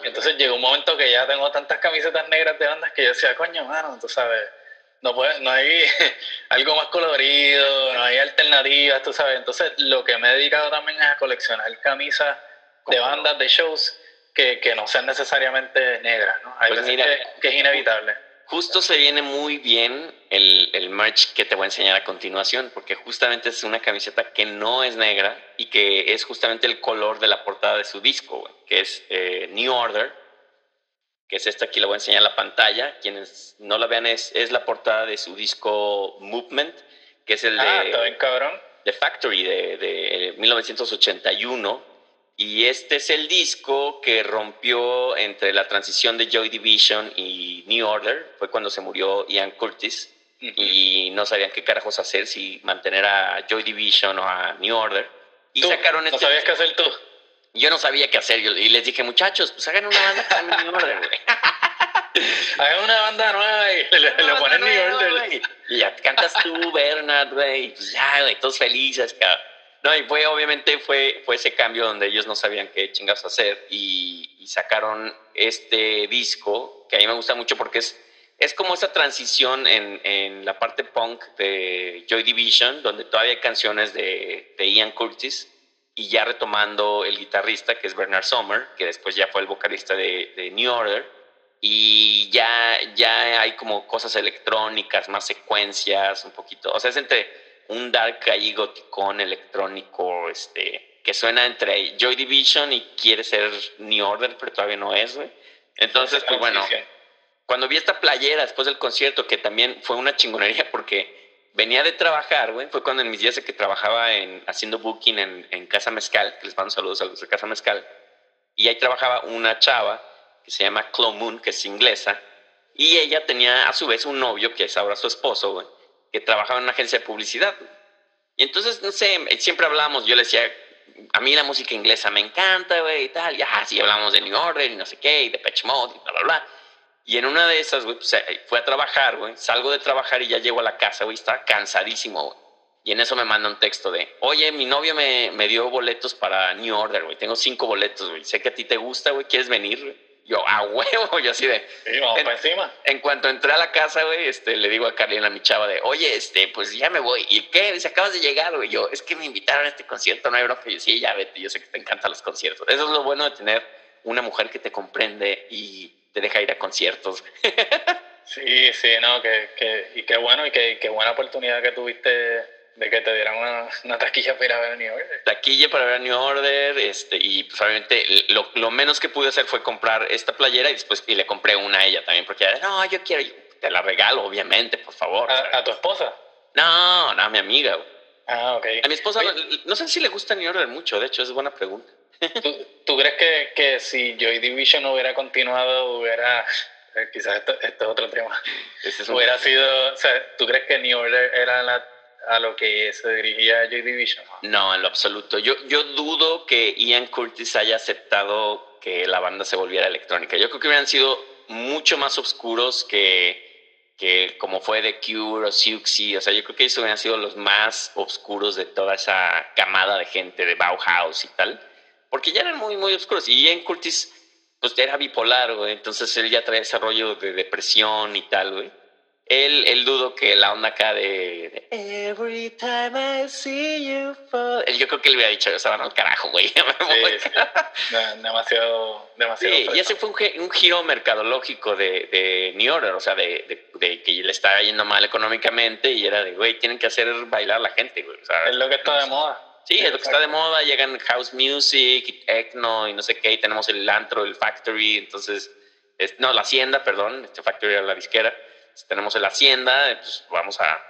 Entonces llegó un momento que ya tengo tantas camisetas negras de bandas que yo decía, coño, mano, tú sabes, no, puede, no hay algo más colorido, no hay alternativas, tú sabes. Entonces lo que me he dedicado también es a coleccionar camisas de bandas, de shows, que, que no sean necesariamente negras, ¿no? Hay pues mira, que es inevitable justo se viene muy bien el, el, merch que te voy a enseñar a continuación, porque justamente es una camiseta que no es negra y que es justamente el color de la portada de su disco, que es eh, New Order, que es esta aquí, la voy a enseñar en la pantalla. Quienes no la vean, es, es la portada de su disco Movement, que es el ah, de, cabrón. The Factory de, de 1981 y este es el disco que rompió entre la transición de Joy Division y New Order, fue cuando se murió Ian Curtis. y no sabían qué carajos hacer, si mantener a Joy Division o a New Order. Y ¿Tú? sacaron ¿No este sabías qué hacer tú? Yo no sabía qué hacer y les dije, muchachos, pues hagan una banda con New Order, güey. Hagan una banda nueva y le, le ponen New Order. Y ya cantas tú, Bernard, güey. Pues ya, güey, todos felices, cabrón. No, y fue, obviamente, fue, fue ese cambio donde ellos no sabían qué chingas hacer y, y sacaron este disco, que a mí me gusta mucho porque es, es como esa transición en, en la parte punk de Joy Division, donde todavía hay canciones de, de Ian Curtis y ya retomando el guitarrista, que es Bernard Sommer, que después ya fue el vocalista de, de New Order y ya, ya hay como cosas electrónicas, más secuencias, un poquito. O sea, es entre un dark ahí goticón electrónico, este, que suena entre Joy Division y quiere ser New Order, pero todavía no es, güey. Entonces, pues bueno, cuando vi esta playera después del concierto, que también fue una chingonería porque venía de trabajar, güey, fue cuando en mis días de que trabajaba en, haciendo booking en, en Casa Mezcal, que les mando saludos a los de Casa Mezcal, y ahí trabajaba una chava que se llama Chloe Moon, que es inglesa, y ella tenía a su vez un novio, que es ahora su esposo, güey, que trabajaba en una agencia de publicidad. Y entonces, no sé, siempre hablábamos, yo le decía, a mí la música inglesa me encanta, güey, y tal, y ah, sí, hablamos de New Order y no sé qué, y de Patch Mode, y bla, bla, bla. Y en una de esas, güey, pues, eh, fue a trabajar, güey, salgo de trabajar y ya llego a la casa, güey, estaba cansadísimo, güey. Y en eso me manda un texto de, oye, mi novio me, me dio boletos para New Order, güey, tengo cinco boletos, güey, sé que a ti te gusta, güey, ¿quieres venir? güey?" Yo, a huevo, yo así de, Sí, vamos En- para encima. en cuanto entré a la casa, güey, este, le digo a Carlina, mi chava, de, oye, este, pues ya me voy. ¿Y qué? Dice, acabas de llegar, güey. Yo, es que me invitaron a este concierto, no hay bronca. Yo, sí, ya vete, yo sé que te encantan los conciertos. Eso es lo bueno de tener una mujer que te comprende y te deja ir a conciertos. Sí, sí, no, que, que, y qué bueno y qué, qué buena oportunidad que tuviste de que te dieran una, una taquilla para ir a ver a New Order. Taquilla para ver a New Order, este, y pues obviamente lo, lo menos que pude hacer fue comprar esta playera y después y le compré una a ella también, porque ella, no, yo quiero, yo te la regalo, obviamente, por favor. ¿A, a tu esposa? no, no, a mi amiga, güey. Ah, ok. A mi esposa, Oye, no, no sé si le gusta New Order mucho, de hecho, es buena pregunta. ¿Tú, tú crees que, que si Joy Division hubiera continuado, hubiera. eh, Quizás esto, esto es otro tema. Ese es un- Hubiera sido. O sea, ¿tú crees que New Order era la- a lo que se dirigía Joy Division? No, en lo absoluto. Yo, yo dudo que Ian Curtis haya aceptado que la banda se volviera electrónica. Yo creo que hubieran sido mucho más oscuros que, que como fue The Cure o Siouxsie. O sea, yo creo que ellos hubieran sido los más oscuros de toda esa camada de gente de Bauhaus y tal. Porque ya eran muy, muy oscuros. Y Ian Curtis, pues era bipolar, güey. Entonces él ya traía ese rollo de depresión y tal, güey. Él, él dudo que la onda acá de, de Every time I see you fall. Yo creo que él hubiera dicho, se van al carajo, güey. ya me voy". Sí, sí. De- demasiado. demasiado Sí, y ese fue un, un giro mercadológico de, de New Order, o sea, de, de- de que le estaba yendo mal económicamente y era de, güey, tienen que hacer bailar a la gente, güey. o sea, Es lo que está de moda. Sí, es lo que está de moda, llegan house music, y techno y no sé qué, y tenemos el antro, el factory, entonces, es- no, la hacienda, perdón, este factory era la disquera, tenemos el hacienda, pues vamos a,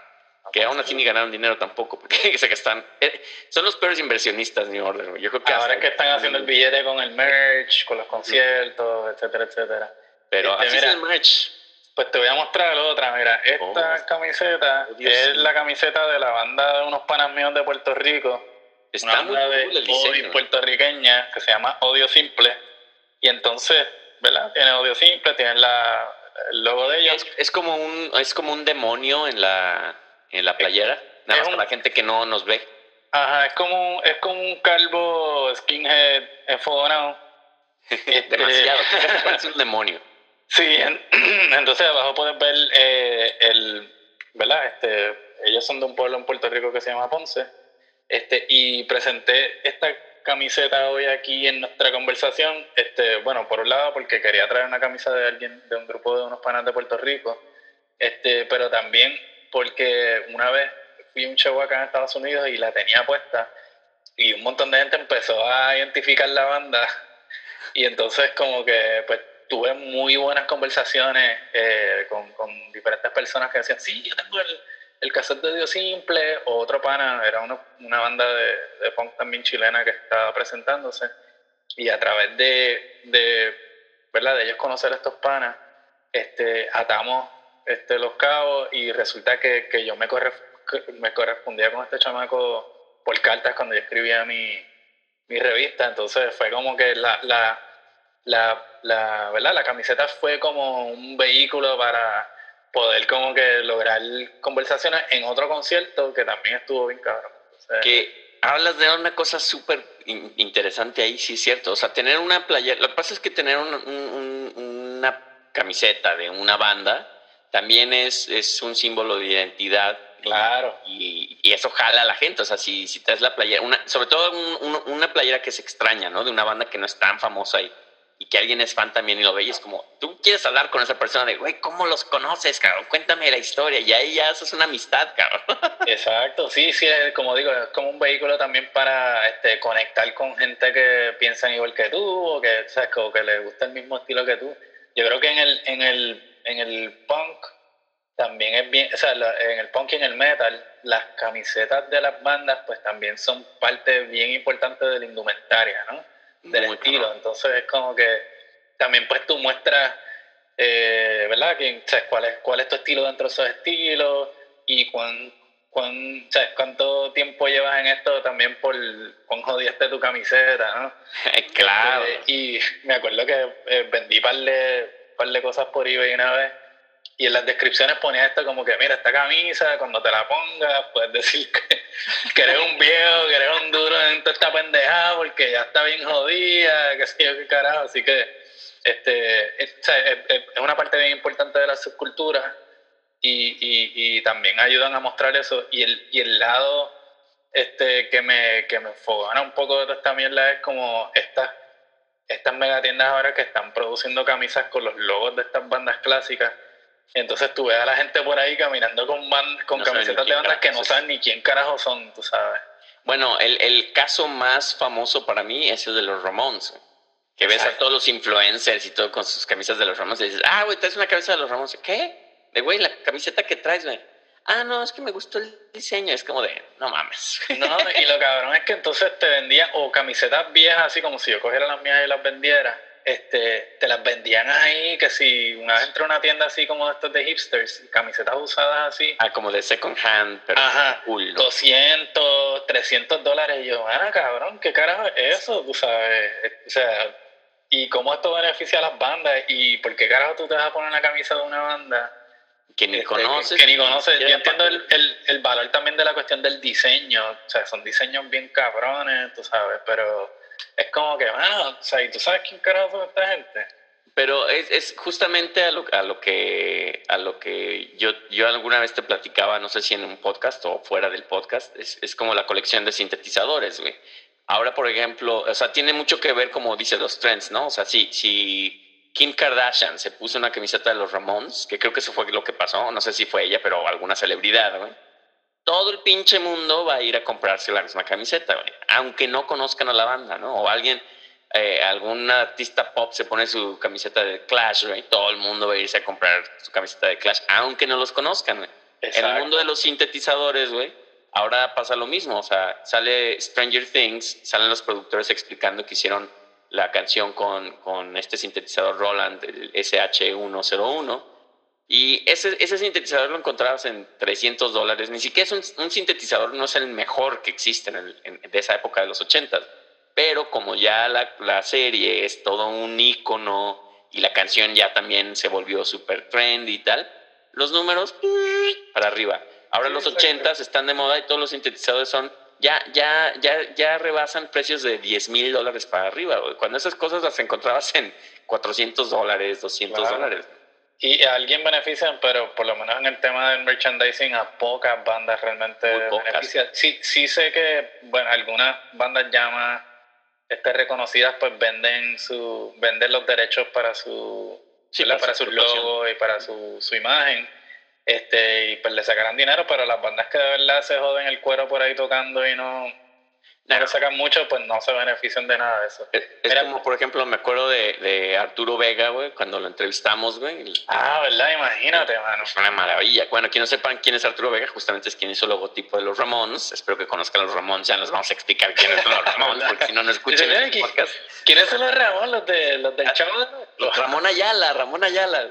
que aún así ni ganaron dinero tampoco, porque sé que están, eh, son los peores inversionistas New Order, yo creo que Ahora que están haciendo el billete con el merch, con los conciertos, etcétera, etcétera. Pero Este, así mira, es el merch. Pues te voy a mostrar otra, mira, esta Oh. camiseta Oh, es la camiseta de la banda de unos panas míos de Puerto Rico, Está una muy banda de cool el odi diseño. puertorriqueña que se llama Odio Simple, y entonces, ¿verdad? Tiene Odio Simple, tiene la, el logo de ellos, Es, es como un, es como un demonio en la, en la playera, nada es más un- para la gente que no nos ve. ajá, es como, un- es como un calvo skinhead enfogonado, Este- Demasiado, parece un demonio. Sí, en- entonces abajo puedes ver eh, el, ¿verdad? Este, ellos son de un pueblo en Puerto Rico que se llama Ponce. Este, y presenté esta camiseta hoy aquí en nuestra conversación. Este, bueno, por un lado porque quería traer una camisa de alguien, de un grupo de unos panas de Puerto Rico. Este, pero también porque una vez fui a un show en Estados Unidos y la tenía puesta y un montón de gente empezó a identificar la banda y entonces como que pues tuve muy buenas conversaciones eh, con, con diferentes personas que decían, sí, yo tengo el, el cassette de Dios Simple, o otro pana, era una, una banda de, punk también chilena que estaba presentándose, y a través de, de, ¿verdad? de ellos conocer a estos panas, este, atamos este, los cabos y resulta que, que yo me, corre, me correspondía con este chamaco por cartas cuando yo escribía mi, mi revista, entonces fue como que la, la, la, la, ¿verdad? la camiseta fue como un vehículo para poder como que lograr conversaciones en otro concierto que también estuvo bien cabrón. que hablas de una cosa súper interesante ahí, sí es cierto. O sea, tener una playera, lo que pasa es que tener una camiseta de una banda también es, es un símbolo de identidad. Claro. Y, y, eso jala a la gente. O sea, si, si traes la playera, una, sobre todo una playera que se extraña, ¿no? De una banda que no es tan famosa y y que alguien es fan también y lo ve y es como, tú quieres hablar con esa persona de, güey, ¿cómo los conoces, cabrón? Cuéntame la historia y ahí ya eso es una amistad, cabrón. Exacto, sí, sí, como digo, es como un vehículo también para este, conectar con gente que piensa igual que tú o que. O que le gusta el mismo estilo que tú. Yo creo que en el, en el, en el punk también es bien, o sea, en el punk y en el metal, las camisetas de las bandas pues también son parte bien importante de la indumentaria, ¿no? Del estilo. Entonces es como que también pues tú muestras, eh, ¿verdad? ¿sabes? ¿Cuál, es, ¿Cuál es tu estilo dentro de esos estilos? Y cuán, cuán, ¿sabes? cuánto tiempo llevas en esto también por cuán jodiste tu camiseta, ¿no? claro. Este, y me acuerdo que eh, vendí par de, par de cosas por eBay una vez y en las descripciones ponía esto como que, mira, esta camisa, cuando te la pongas, puedes decir que, que eres un viejo, que eres un duro en toda esta pendejada, porque ya está bien jodida, que sé yo qué carajo. Así que este, es, es, una parte bien importante de la subcultura y, y, y, también ayudan a mostrar eso. Y el, y el lado este, que me, que me un poco de toda esta mierda es como estas estas megatiendas ahora que están produciendo camisas con los logos de estas bandas clásicas entonces tú ves a la gente por ahí caminando con, con camisetas de bandas que no saben ni quién carajo son, tú sabes. Bueno, el, el caso más famoso para mí es el de los Ramones. Que ves a todos los influencers y todo con sus camisas de los Ramones y dices, ah, güey, traes una camisa de los Ramones. ¿Qué? De güey, la camiseta que traes, güey. Ah, no, es que me gustó el diseño. Es como de, no mames. No, y lo cabrón es que entonces te vendían o camisetas viejas, así como si yo cogiera las mías y las vendiera este, te las vendían ahí, que si una vez entré a una tienda así como estos de hipsters, camisetas usadas así. Ah, como de second hand, pero Ajá, cool, 200, 300 dólares. Y yo, ah, cabrón, ¿qué carajo es eso? Tú sabes, o sea, ¿y cómo esto beneficia a las bandas? ¿Y por qué carajo tú te vas a poner una camisa de una banda? Que ni este, conoces. Que, ni conoces. Yo entiendo el, el, el valor también de la cuestión del diseño. O sea, son diseños bien cabrones, tú sabes, pero es como que, bueno, o sea, ¿y tú sabes quién carajo son esta gente? Pero es, es justamente a lo, a lo, que, a lo que yo, yo alguna vez te platicaba, no sé si en un podcast o fuera del podcast, es, es como la colección de sintetizadores, güey. Ahora, por ejemplo, o sea, tiene mucho que ver, como dice, los trends, ¿no? O sea, si, si Kim Kardashian se puso una camiseta de los Ramones, que creo que eso fue lo que pasó, no sé si fue ella, pero alguna celebridad, güey todo el pinche mundo va a ir a comprarse la misma camiseta, aunque no conozcan a la banda, ¿no? O alguien, eh, algún artista pop se pone su camiseta de Clash, güey, todo el mundo va a irse a comprar su camiseta de Clash, aunque no los conozcan, En el mundo de los sintetizadores, güey, ahora pasa lo mismo, o sea, sale Stranger Things, salen los productores explicando que hicieron la canción con, con este sintetizador Roland, el SH101, y ese, ese sintetizador lo encontrabas en 300 dólares. Ni siquiera es un, sintetizador, no es el mejor que existe en de esa época de los 80. Pero como ya la, la serie es todo un icono y la canción ya también se volvió super trendy y tal, los números para arriba. Ahora los 80 están de moda y todos los sintetizadores son ya, ya, ya, ya rebasan precios de 10 mil dólares para arriba. Cuando esas cosas las encontrabas en 400 dólares, 200 dólares. Y a alguien benefician, pero por lo menos en el tema del merchandising a pocas bandas realmente benefician. Sí, sí sé que, bueno, algunas bandas llamas este, reconocidas pues venden su venden los derechos para su para, su logo y para su, su imagen este y pues le sacarán dinero pero las bandas que de verdad se joden el cuero por ahí tocando y no no sacan mucho, pues no se benefician de nada de eso. Es, como, por ejemplo, me acuerdo de, de Arturo Vega, güey, cuando lo entrevistamos, güey. Ah, ¿verdad? Imagínate, mano. Fue una maravilla. Bueno, quien no sepan quién es Arturo Vega, justamente es quien hizo el logotipo de los Ramones. Espero que conozcan los Ramones. Ya nos vamos a explicar quiénes son los Ramones, porque si no, no escuchan el podcast. ¿Quiénes son los Ramones? Los, de, los del ah, Chavo. Los Ramón Ayala, Ramón Ayala.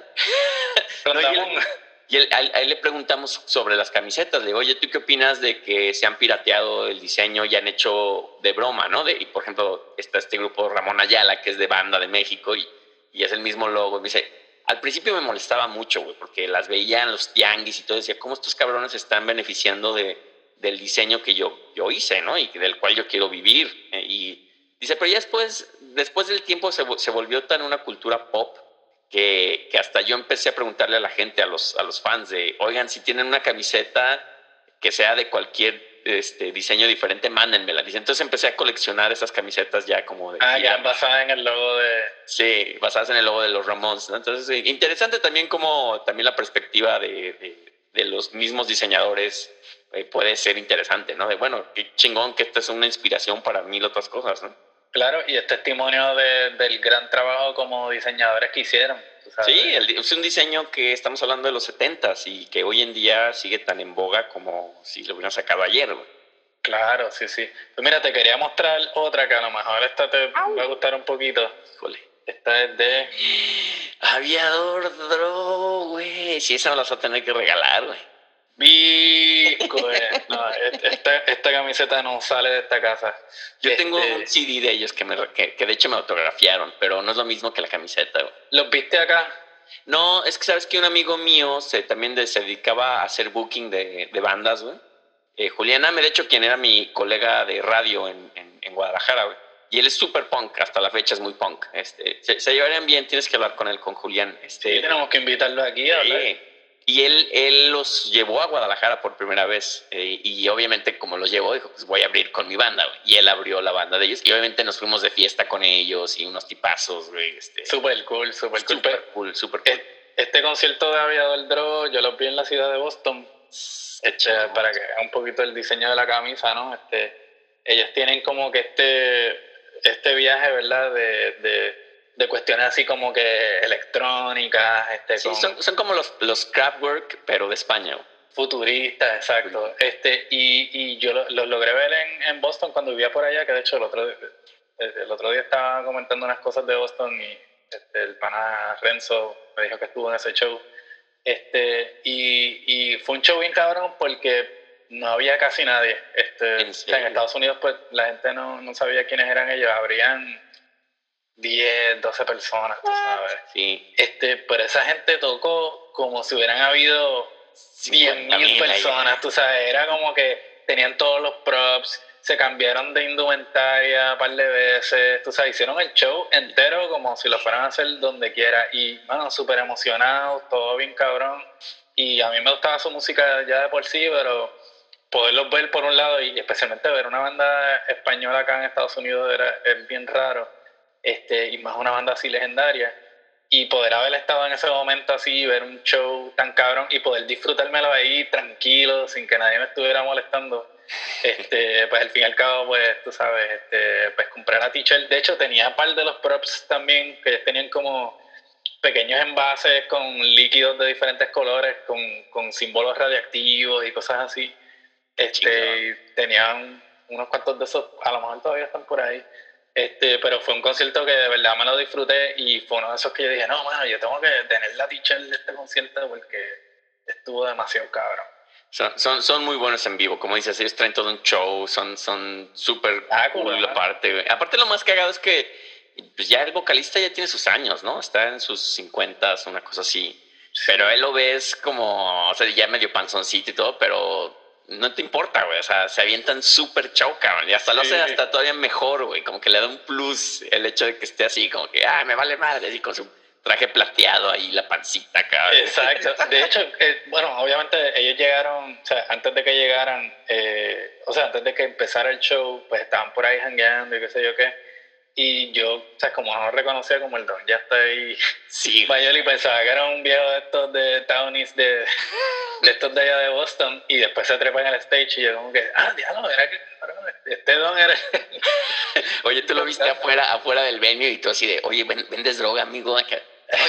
Y él, a, él, a él le preguntamos sobre las camisetas. Le digo, oye, ¿tú qué opinas de que se han pirateado el diseño y han hecho de broma, ¿no? De, y por ejemplo, está este grupo Ramón Ayala, que es de banda de México y, y es el mismo logo. Me dice, al principio me molestaba mucho, güey, porque las veía en los tianguis y todo. Decía, ¿cómo estos cabrones están beneficiando de, del diseño que yo, yo hice, ¿no? Y del cual yo quiero vivir. Eh, y dice, pero ya después, después del tiempo se, se volvió tan una cultura pop que, que, hasta yo empecé a preguntarle a la gente, a los, a los fans, de, oigan, si tienen una camiseta que sea de cualquier este, diseño diferente, mándenmela. Entonces empecé a coleccionar esas camisetas ya como de... Ah, ya basadas en el logo de... Sí, basadas en el logo de los Ramones. ¿no? Entonces, sí, interesante también como también la perspectiva de, de, de los mismos diseñadores eh, puede ser interesante, ¿no? De, bueno, qué chingón que esta es una inspiración para mil otras cosas, ¿no? Claro, y es testimonio de, del gran trabajo como diseñadores que hicieron. Sí, el, es un diseño que estamos hablando de los 70 y que hoy en día sigue tan en boga como si lo hubieran sacado ayer. Güey. Claro, sí, sí. Pues mira, te quería mostrar otra que a lo mejor esta te Au. va a gustar un poquito. Híjole. Esta es de. Aviador Dro, güey. Si esa me la vas a tener que regalar, güey. Eh. no, esta, esta, camiseta no sale de esta casa. Yo este... tengo un CD de ellos que, me, que, que, de hecho me autografiaron, pero no es lo mismo que la camiseta. ¿Los viste acá? No, es que sabes que un amigo mío se, también de, se dedicaba a hacer booking de, de bandas, güey. Eh, Juliana, de hecho, quien era mi colega de radio en, en, en Guadalajara, güey. Y él es súper punk, hasta la fecha es muy punk. Este, se, se, llevarían bien, tienes que hablar con él, con Julián. Este, sí, tenemos que invitarlo aquí a hablar. Sí. Y él, él los llevó a Guadalajara por primera vez. Eh, y obviamente, como los llevó, dijo: Pues voy a abrir con mi banda. Y él abrió la banda de ellos. Y obviamente nos fuimos de fiesta con ellos y unos tipazos, güey. Este, súper cool, súper cool. Súper cool, súper cool. Este concierto de Aviador Dro, yo lo vi en la ciudad de Boston. Este, para que un poquito el diseño de la camisa, ¿no? Este, ellos tienen como que este este viaje, ¿verdad? De, de, de, cuestiones así como que electrónicas. Este, sí, con... son, son, como los, los Craftwork, pero de España. Futuristas, exacto. Sí. Este, y, y yo los lo logré ver en, en, Boston cuando vivía por allá, que de hecho el otro, el otro día estaba comentando unas cosas de Boston y este, el pana Renzo me dijo que estuvo en ese show. Este, y, y fue un show bien cabrón porque no había casi nadie. Este, ¿En, o sea, en, Estados Unidos, pues la gente no, no, sabía quiénes eran ellos. Habrían 10, 12 personas, tú sabes. Sí. Este, pero esa gente tocó como si hubieran habido 100 mil personas, tú sabes. Era como que tenían todos los props, se cambiaron de indumentaria un par de veces, tú sabes. Hicieron el show entero como si lo fueran a hacer donde quiera. Y, bueno, súper emocionados, todo bien cabrón. Y a mí me gustaba su música ya de por sí, pero poderlos ver por un lado y especialmente ver una banda española acá en Estados Unidos era, es bien raro, este, y más una banda así legendaria, y poder haber estado en ese momento así, ver un show tan cabrón y poder disfrutármelo ahí tranquilo, sin que nadie me estuviera molestando, este, pues al fin y al cabo, pues tú sabes, este, pues compré la t-shirt, de hecho tenía un par de los props también, que tenían como pequeños envases con líquidos de diferentes colores, con, con símbolos radiactivos y cosas así. Este, tenían unos cuantos de esos, a lo mejor todavía están por ahí. Este, pero fue un concierto que de verdad me lo disfruté y fue uno de esos que yo dije, no, mano, yo tengo que tener la t de este concierto porque estuvo demasiado cabrón. Son, son, son muy buenos en vivo, como dices, ellos traen todo un show, son súper ah, cool aparte. Aparte lo más cagado es que pues ya el vocalista ya tiene sus años, ¿no? Está en sus 50, una cosa así. Sí. Pero él lo ves como, o sea, ya medio panzoncito y todo, pero no te importa, güey. O sea, se avientan súper chau, cabrón. Y hasta lo hace hasta todavía mejor, güey. Como que le da un plus el hecho de que esté así, como que, ah, me vale madre, así con su traje plateado ahí, la pancita, cabrón. Exacto. De hecho, eh, bueno, obviamente ellos llegaron, o sea, antes de que llegaran, eh, o sea, antes de que empezara el show, pues estaban por ahí jangueando y qué sé yo qué. Y yo, o sea, como no reconocía como el don, ya está ahí sí. mayor y pensaba que era un viejo de estos de Townies de, de estos de allá de Boston y después se trepa en el stage y yo como que, ah, diablo, era que este don era... oye, tú lo viste afuera, afuera del venue y tú así de, oye, vendes droga, amigo. Oye,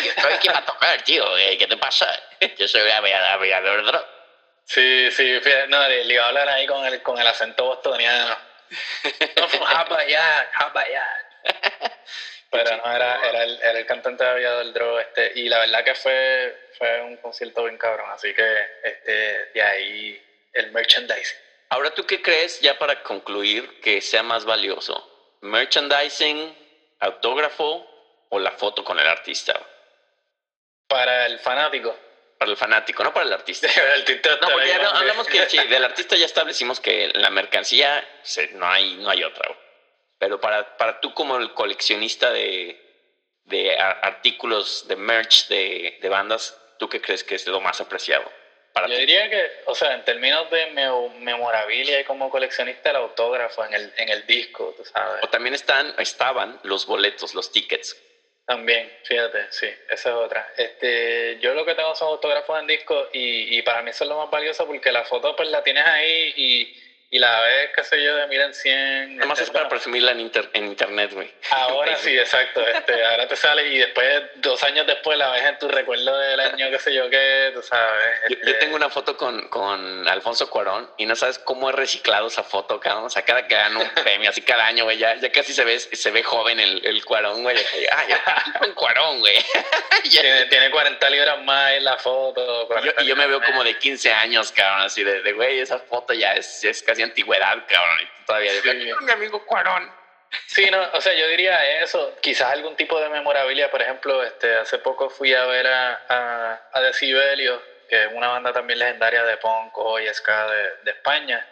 estoy aquí para tocar, tío, ¿qué te pasa? Yo soy aviador de droga. Sí, sí, fíjate, no, le, le iba a hablar ahí con el, con el acento bostoniano. No, from how about ya, how about ya. Pero no, era, era, el, era el cantante de Aviador Draw, este, y la verdad que fue, fue un concierto bien cabrón, así que este, de ahí el merchandising. Ahora, ¿tú qué crees, ya para concluir, que sea más valioso? ¿Merchandising, autógrafo o la foto con el artista? Para el fanático. Para el fanático, no para el artista. el artista No, porque ya no- hablamos que sí, del artista ya establecimos que la mercancía se- no, hay, no hay otra. Pero para, para tú como el coleccionista de, de artículos, de merch de, de bandas, ¿tú qué crees que es lo más apreciado? Para Yo ti? diría que, o sea, en términos de me- memorabilia y como coleccionista, el autógrafo en el, en el disco, tú sabes. O también están, estaban los boletos, los tickets. También, fíjate, sí, esa es otra. Este, yo lo que tengo son autógrafos en disco y, y para mí eso es lo más valioso porque la foto pues la tienes ahí y, y la ves, qué sé yo, de mil en cien. Nada más este, es para presumirla en, inter- en internet, güey. Ahora sí, exacto. Este, ahora te sale y después, dos años después, la ves en tu recuerdo del año, qué sé yo, qué, tú sabes. Yo, este, yo tengo una foto con, con Alfonso Cuarón y no sabes cómo he reciclado esa foto, cabrón. O sea, cada que gano un premio, así cada año, güey, ya, ya casi se ve, se ve joven el, el Cuarón, güey. Ah, ya con Cuarón, güey. Tiene, tiene 40 libras más en la foto. Yo- 40 y yo me veo como de 15 años, cabrón, así de, de, güey, esa foto ya es, ya es casi antigüedad, cabrón. Y todavía Sí. "Aquí con mi amigo Cuarón. Sí, no, o sea, yo diría eso, quizás algún tipo de memorabilia, por ejemplo, este, hace poco fui a ver a, a, a Decibelio, que es una banda también legendaria de punk y ska de, de España,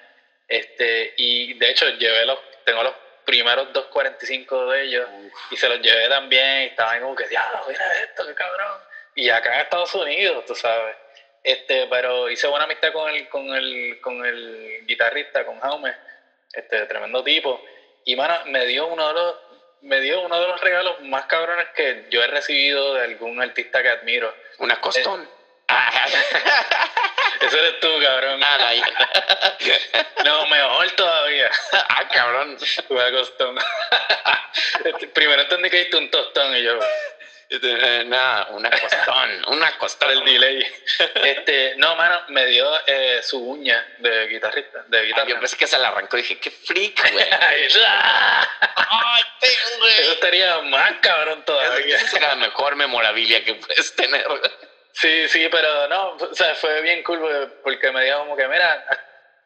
este, y de hecho llevé los, tengo los primeros 2.45 de ellos, y se los llevé también, y estaban como que, diablo, mira esto, qué cabrón, y acá en Estados Unidos, tú sabes, este, pero hice buena amistad con el, con el, con el guitarrista, con Jaume, este, tremendo tipo, y mano, me dio uno de los me dio uno de los regalos más cabrones que yo he recibido de algún artista que admiro. Una costón. Ese eres tú, cabrón. Ah, ahí. No, mejor todavía. ah, cabrón. Una costón. Este, Primero entendí que diste un tostón y yo, Eh, Nada, una costón. Una costón. por el delay. Este, no, mano, me dio eh, su uña de guitarrista, de guitarra. Yo pensé que se la arrancó y dije, qué freak, güey. Ay. Ay, güey. Eso estaría más cabrón todavía. Esa será la mejor memorabilia que puedes tener. Sí, sí, pero no, o sea, fue bien cool porque- me dijo como que, mira,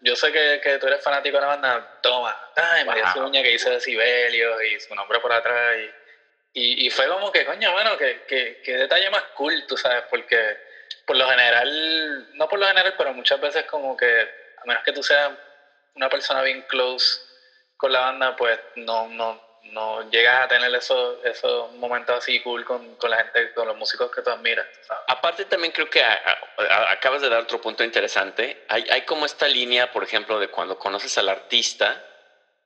yo sé que, que tú eres fanático de la banda, toma. Ay, me dio su uña que hizo de Sibelius y su nombre por atrás. Y, y, fue como que, coño, bueno, que, que, que detalle más cool, tú sabes, porque por lo general, no por lo general, pero muchas veces como que, a menos que tú seas una persona bien close con la banda, pues no, no, no llegas a tener esos, esos momentos así cool con, con la gente, con los músicos que tú admiras, ¿sabes? Aparte también creo que a- a- acabas de dar otro punto interesante. Hay, hay como esta línea, por ejemplo, de cuando conoces al artista,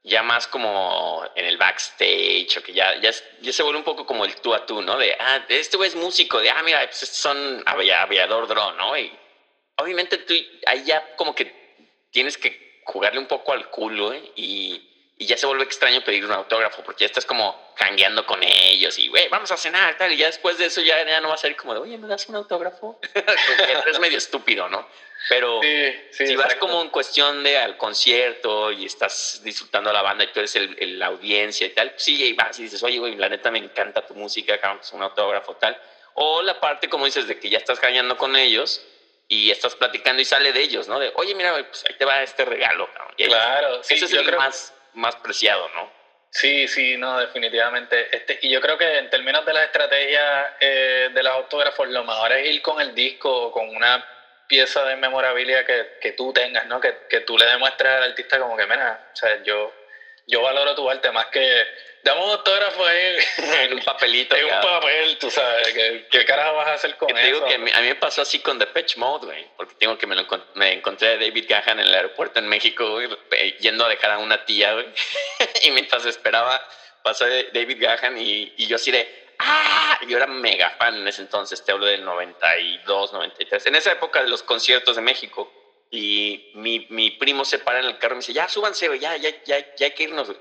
ya más como en el backstage, o que ya, ya, ya se vuelve un poco como el tú a tú, ¿no? De, ah, este güey es músico, de, ah, mira, pues son avia- aviador drone, ¿no? Y obviamente tú ahí ya como que tienes que jugarle un poco al culo, ¿eh? Y, y ya se vuelve extraño pedir un autógrafo, porque ya estás como jangueando con ellos y, güey, vamos a cenar, tal, y ya después de eso ya, ya no vas a ir como de, oye, ¿me das un autógrafo? Es medio estúpido, ¿no? Pero Sí, sí, si vas como en cuestión de al concierto y estás disfrutando la banda y tú eres el, el- la audiencia y tal, sí, y vas y dices, oye, güey, la neta me encanta tu música, es un autógrafo, tal. O la parte, como dices, de que ya estás cañando con ellos y estás platicando y sale de ellos, ¿no? De, oye, mira, pues ahí te va este regalo, cabrón. Claro, sí, Ese es yo el creo- más, más preciado, ¿no? Sí, sí, no, definitivamente. Este, y yo creo que en términos de la estrategia eh, de los autógrafos, lo mejor es ir con el disco con una pieza de memorabilia que, que tú tengas, ¿no? Que, que tú le demuestres al artista como que, mira, o sea, yo, yo valoro tu arte más que dame un autógrafo ahí En un papelito. en un papel, tú sabes, ¿qué, qué carajo vas a hacer con te eso? digo que a mí, me pasó así con Depeche Mode, güey. Porque tengo que me, lo me encontré a David Gahan en el aeropuerto en México, güey, eh, yendo a dejar a una tía, güey. y mientras esperaba, pasó David Gahan y, y yo así de, ¡ah! Yo era mega fan en ese entonces, te hablo del 92, 93. En esa época de los conciertos de México. Y mi, mi primo se para en el carro y me dice, ya, súbanse, güey, ya, ya, ya, ya hay que irnos, güey.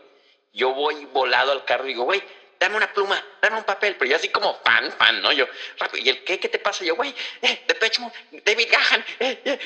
Yo voy volado al carro y digo, güey, dame una pluma, dame un papel. Pero yo así como fan, fan, ¿no? Yo, rápido, ¿y el qué? ¿Qué te pasa? Yo, güey, eh, Depeche Mode, David Gahan, eh, eh.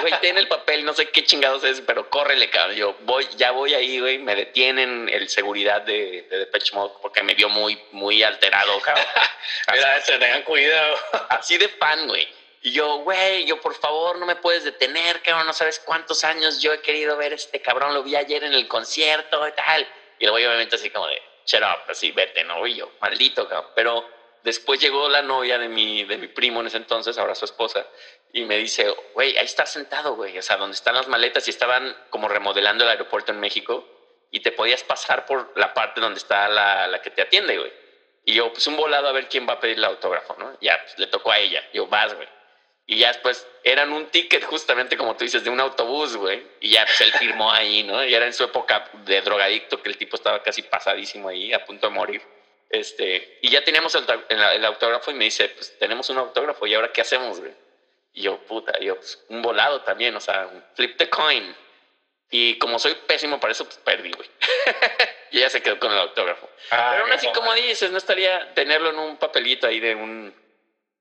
Güey, ten el papel, no sé qué chingados es, pero córrele, cabrón. Yo voy, ya voy ahí, güey, me detienen el seguridad de, de Depeche Mode porque me vio muy, muy alterado, cabrón. Mira, tengan cuidado. Así de fan, güey. Y yo, güey, yo por favor no me puedes detener, cabrón, no sabes cuántos años yo he querido ver a este cabrón, lo vi ayer en el concierto y tal. Y el güey obviamente así como de, shut up, así, vete, no, y yo, maldito, cabrón. Pero después llegó la novia de mi, de mi primo en ese entonces, ahora su esposa, y me dice, güey, ahí está sentado, güey, o sea, donde están las maletas y estaban como remodelando el aeropuerto en México y te podías pasar por la parte donde está la, la que te atiende, güey. Y yo, pues un volado a ver quién va a pedir el autógrafo, ¿no? Ya, pues le tocó a ella. Yo, vas, güey. Y ya después eran un ticket justamente como tú dices de un autobús, güey. Y ya pues él firmó ahí, ¿no? Y era en su época de drogadicto que el tipo estaba casi pasadísimo ahí, a punto de morir. Este, y ya teníamos el, el autógrafo y me dice, pues tenemos un autógrafo y ahora qué hacemos, güey. Y yo, puta, yo, pues, un volado también, o sea, flip the coin. Y como soy pésimo para eso, pues perdí, güey. y ella se quedó con el autógrafo. Ah, Pero aún así, como dices, no estaría tenerlo en un papelito ahí de un,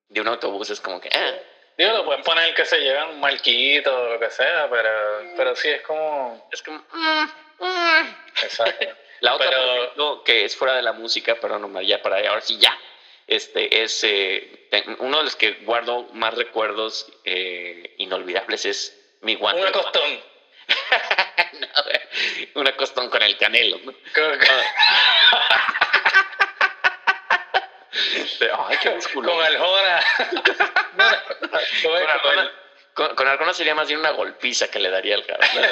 de un autobús, es como que, ah, Digo, lo puedes poner que se lleva un marquito o lo que sea, pero, pero sí es como. es como, mm, mm. Exacto. La otra, Pero- ejemplo, que es fuera de la música, perdón, Omar, ya para ahora sí ya. Este es eh, uno de los que guardo más recuerdos eh, inolvidables es mi guante. Un costón. No, una costón con el canelo. ¿no? Con, Ay, qué musculoso. con Arjona. Con Arjona sería más bien una golpiza que le daría al cabrón.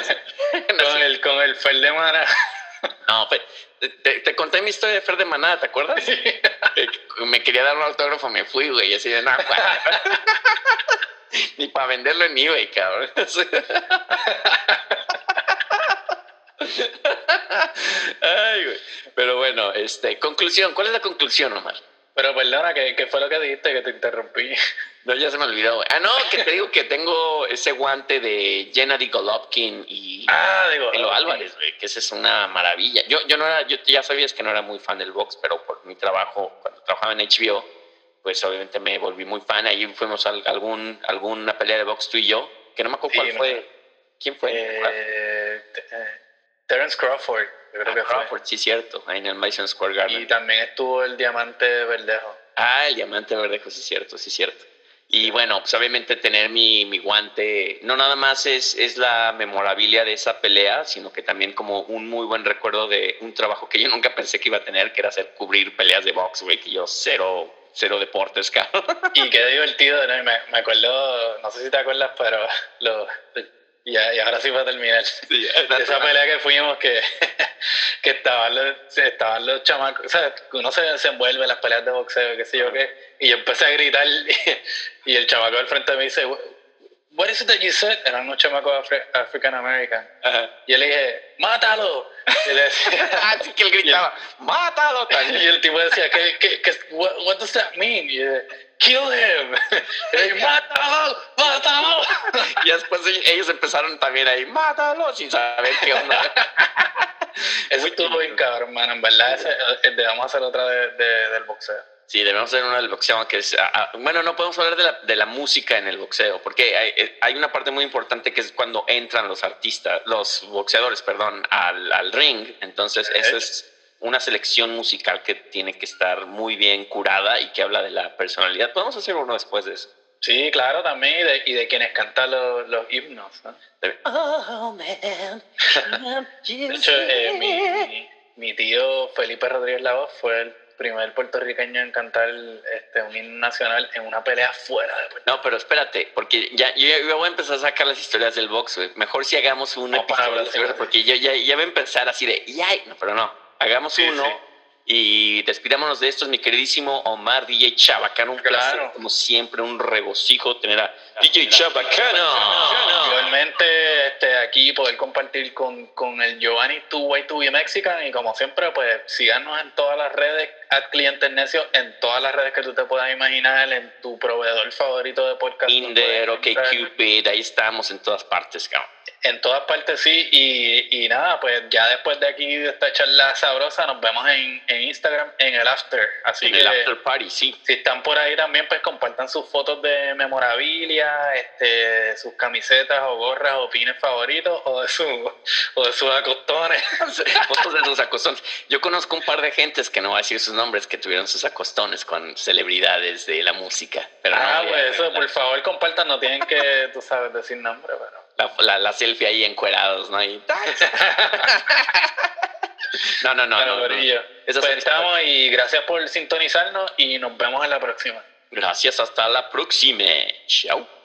¿no? con el, con el Fer de. No, fe- te, te conté mi historia de Fer de Manada, ¿te acuerdas? Me quería dar un autógrafo, me fui, güey, y así de nada, Ni para venderlo en eBay, cabrón. Ay, güey. Pero bueno, este, conclusión, ¿cuál es la conclusión, Omar? Pero perdona, ¿qué, ¿qué fue lo que dijiste? Que te interrumpí. No, ya se me olvidó. Ah, no, que te digo que tengo ese guante de Gennady Golovkin y Ah, digo. Elo ok. Álvarez, güey, que esa es una maravilla. Yo, yo no era, yo ya sabías que no era muy fan del box, pero por mi trabajo, cuando trabajaba en HBO, pues obviamente me volví muy fan. Ahí fuimos a algún, alguna pelea de box tú y yo, que no me acuerdo Sí, cuál no. fue. ¿Quién fue? Eh, eh, Terence Crawford, yo creo Ah, que fue. Crawford, sí, cierto, ahí en el Madison Square Garden. Y también estuvo el Diamante Verdejo. Ah, el diamante verdejo, sí, cierto, sí, cierto. Y bueno, pues obviamente tener mi, mi guante, no nada más es, es la memorabilia de esa pelea, sino que también como un muy buen recuerdo de un trabajo que yo nunca pensé que iba a tener, que era hacer cubrir peleas de box, güey, que yo cero, cero deportes, cabrón. Y qué divertido, ¿no? Me, me acuerdo, no sé si te acuerdas, pero lo, ya, y ahora sí va a terminar. Sí, Esa pelea que fuimos que, que estaban, los, estaban los chamacos, o sea, uno se, se envuelve en las peleas de boxeo, qué sé yo qué, y yo empecé a gritar y, el chamaco del frente me dice, what is it that you said? Eran unos chamacos afri- African American. Ajá. Y yo le dije, mátalo. Y, le decía, Así que él gritaba, mátalo y también. el tipo decía, ¿qué, qué, qué, what, what does that mean? Y yo, kill him. Y yo, mátalo, mátalo. Y después ellos empezaron también ahí, mátalo, sin saber qué onda. Eso estuvo bien cabrón, mano. En verdad, ese, eh, debemos hacer otra de, de- del boxeo. Sí, debemos hacer uno del boxeo, que es... ah, bueno, no podemos hablar de la, de la música en el boxeo, porque hay, eh, hay una parte muy importante que es cuando entran los artistas, los boxeadores, perdón, al, al ring. Entonces, eso es una selección musical que tiene que estar muy bien curada y que habla de la personalidad. Podemos hacer uno después de eso. Sí, claro, también. Y de, y de quienes cantan los, los himnos. ¿no? De- Oh, man. De hecho, eh, mi, mi tío Felipe Rodríguez Lavoz fue el primer puertorriqueño en cantar este, un himno nacional en una pelea fuera de Puerto No, pero espérate, porque ya yo, ya voy a empezar a sacar las historias del box, güey. Mejor si hagamos un No, para episodio, porque yo ya, ya voy a empezar así de, ¡yay! No, pero no, hagamos Sí, uno sí. y despidámonos de estos, mi queridísimo Omar DJ Chabacano. Un Claro. placer, como siempre, un regocijo tener a DJ Chabacano. Igualmente, este, aquí poder compartir con, con el Giovanni Tu Way To Be Mexican y como siempre, pues síganos en todas las redes, at clientes necios, en todas las redes que tú te puedas imaginar, en tu proveedor favorito de podcast. Inder, Puedes OK encontrar- Cupid, ahí estamos en todas partes, cabrón. En todas partes sí, y, y, nada, pues ya después de aquí, de esta charla sabrosa, nos vemos en, en Instagram, en el After. Así en que, el After Party, sí. Si están por ahí también, pues compartan sus fotos de memorabilia, este, sus camisetas o gorras o pines favoritos, o de, su, o de sus acostones. fotos de sus acostones. Yo conozco un par de gentes que no voy a decir sus nombres, que tuvieron sus acostones con celebridades de la música. Pero ah, no, pues eso, por favor, compartan, no tienen que, tú sabes, decir nombre, pero... La, la, selfie ahí encuerados, ¿no? Ahí. no, no, no. Pero, no, no. Pues estamos y gracias por sintonizarnos y nos vemos en la próxima. Gracias, hasta la próxima. Chao.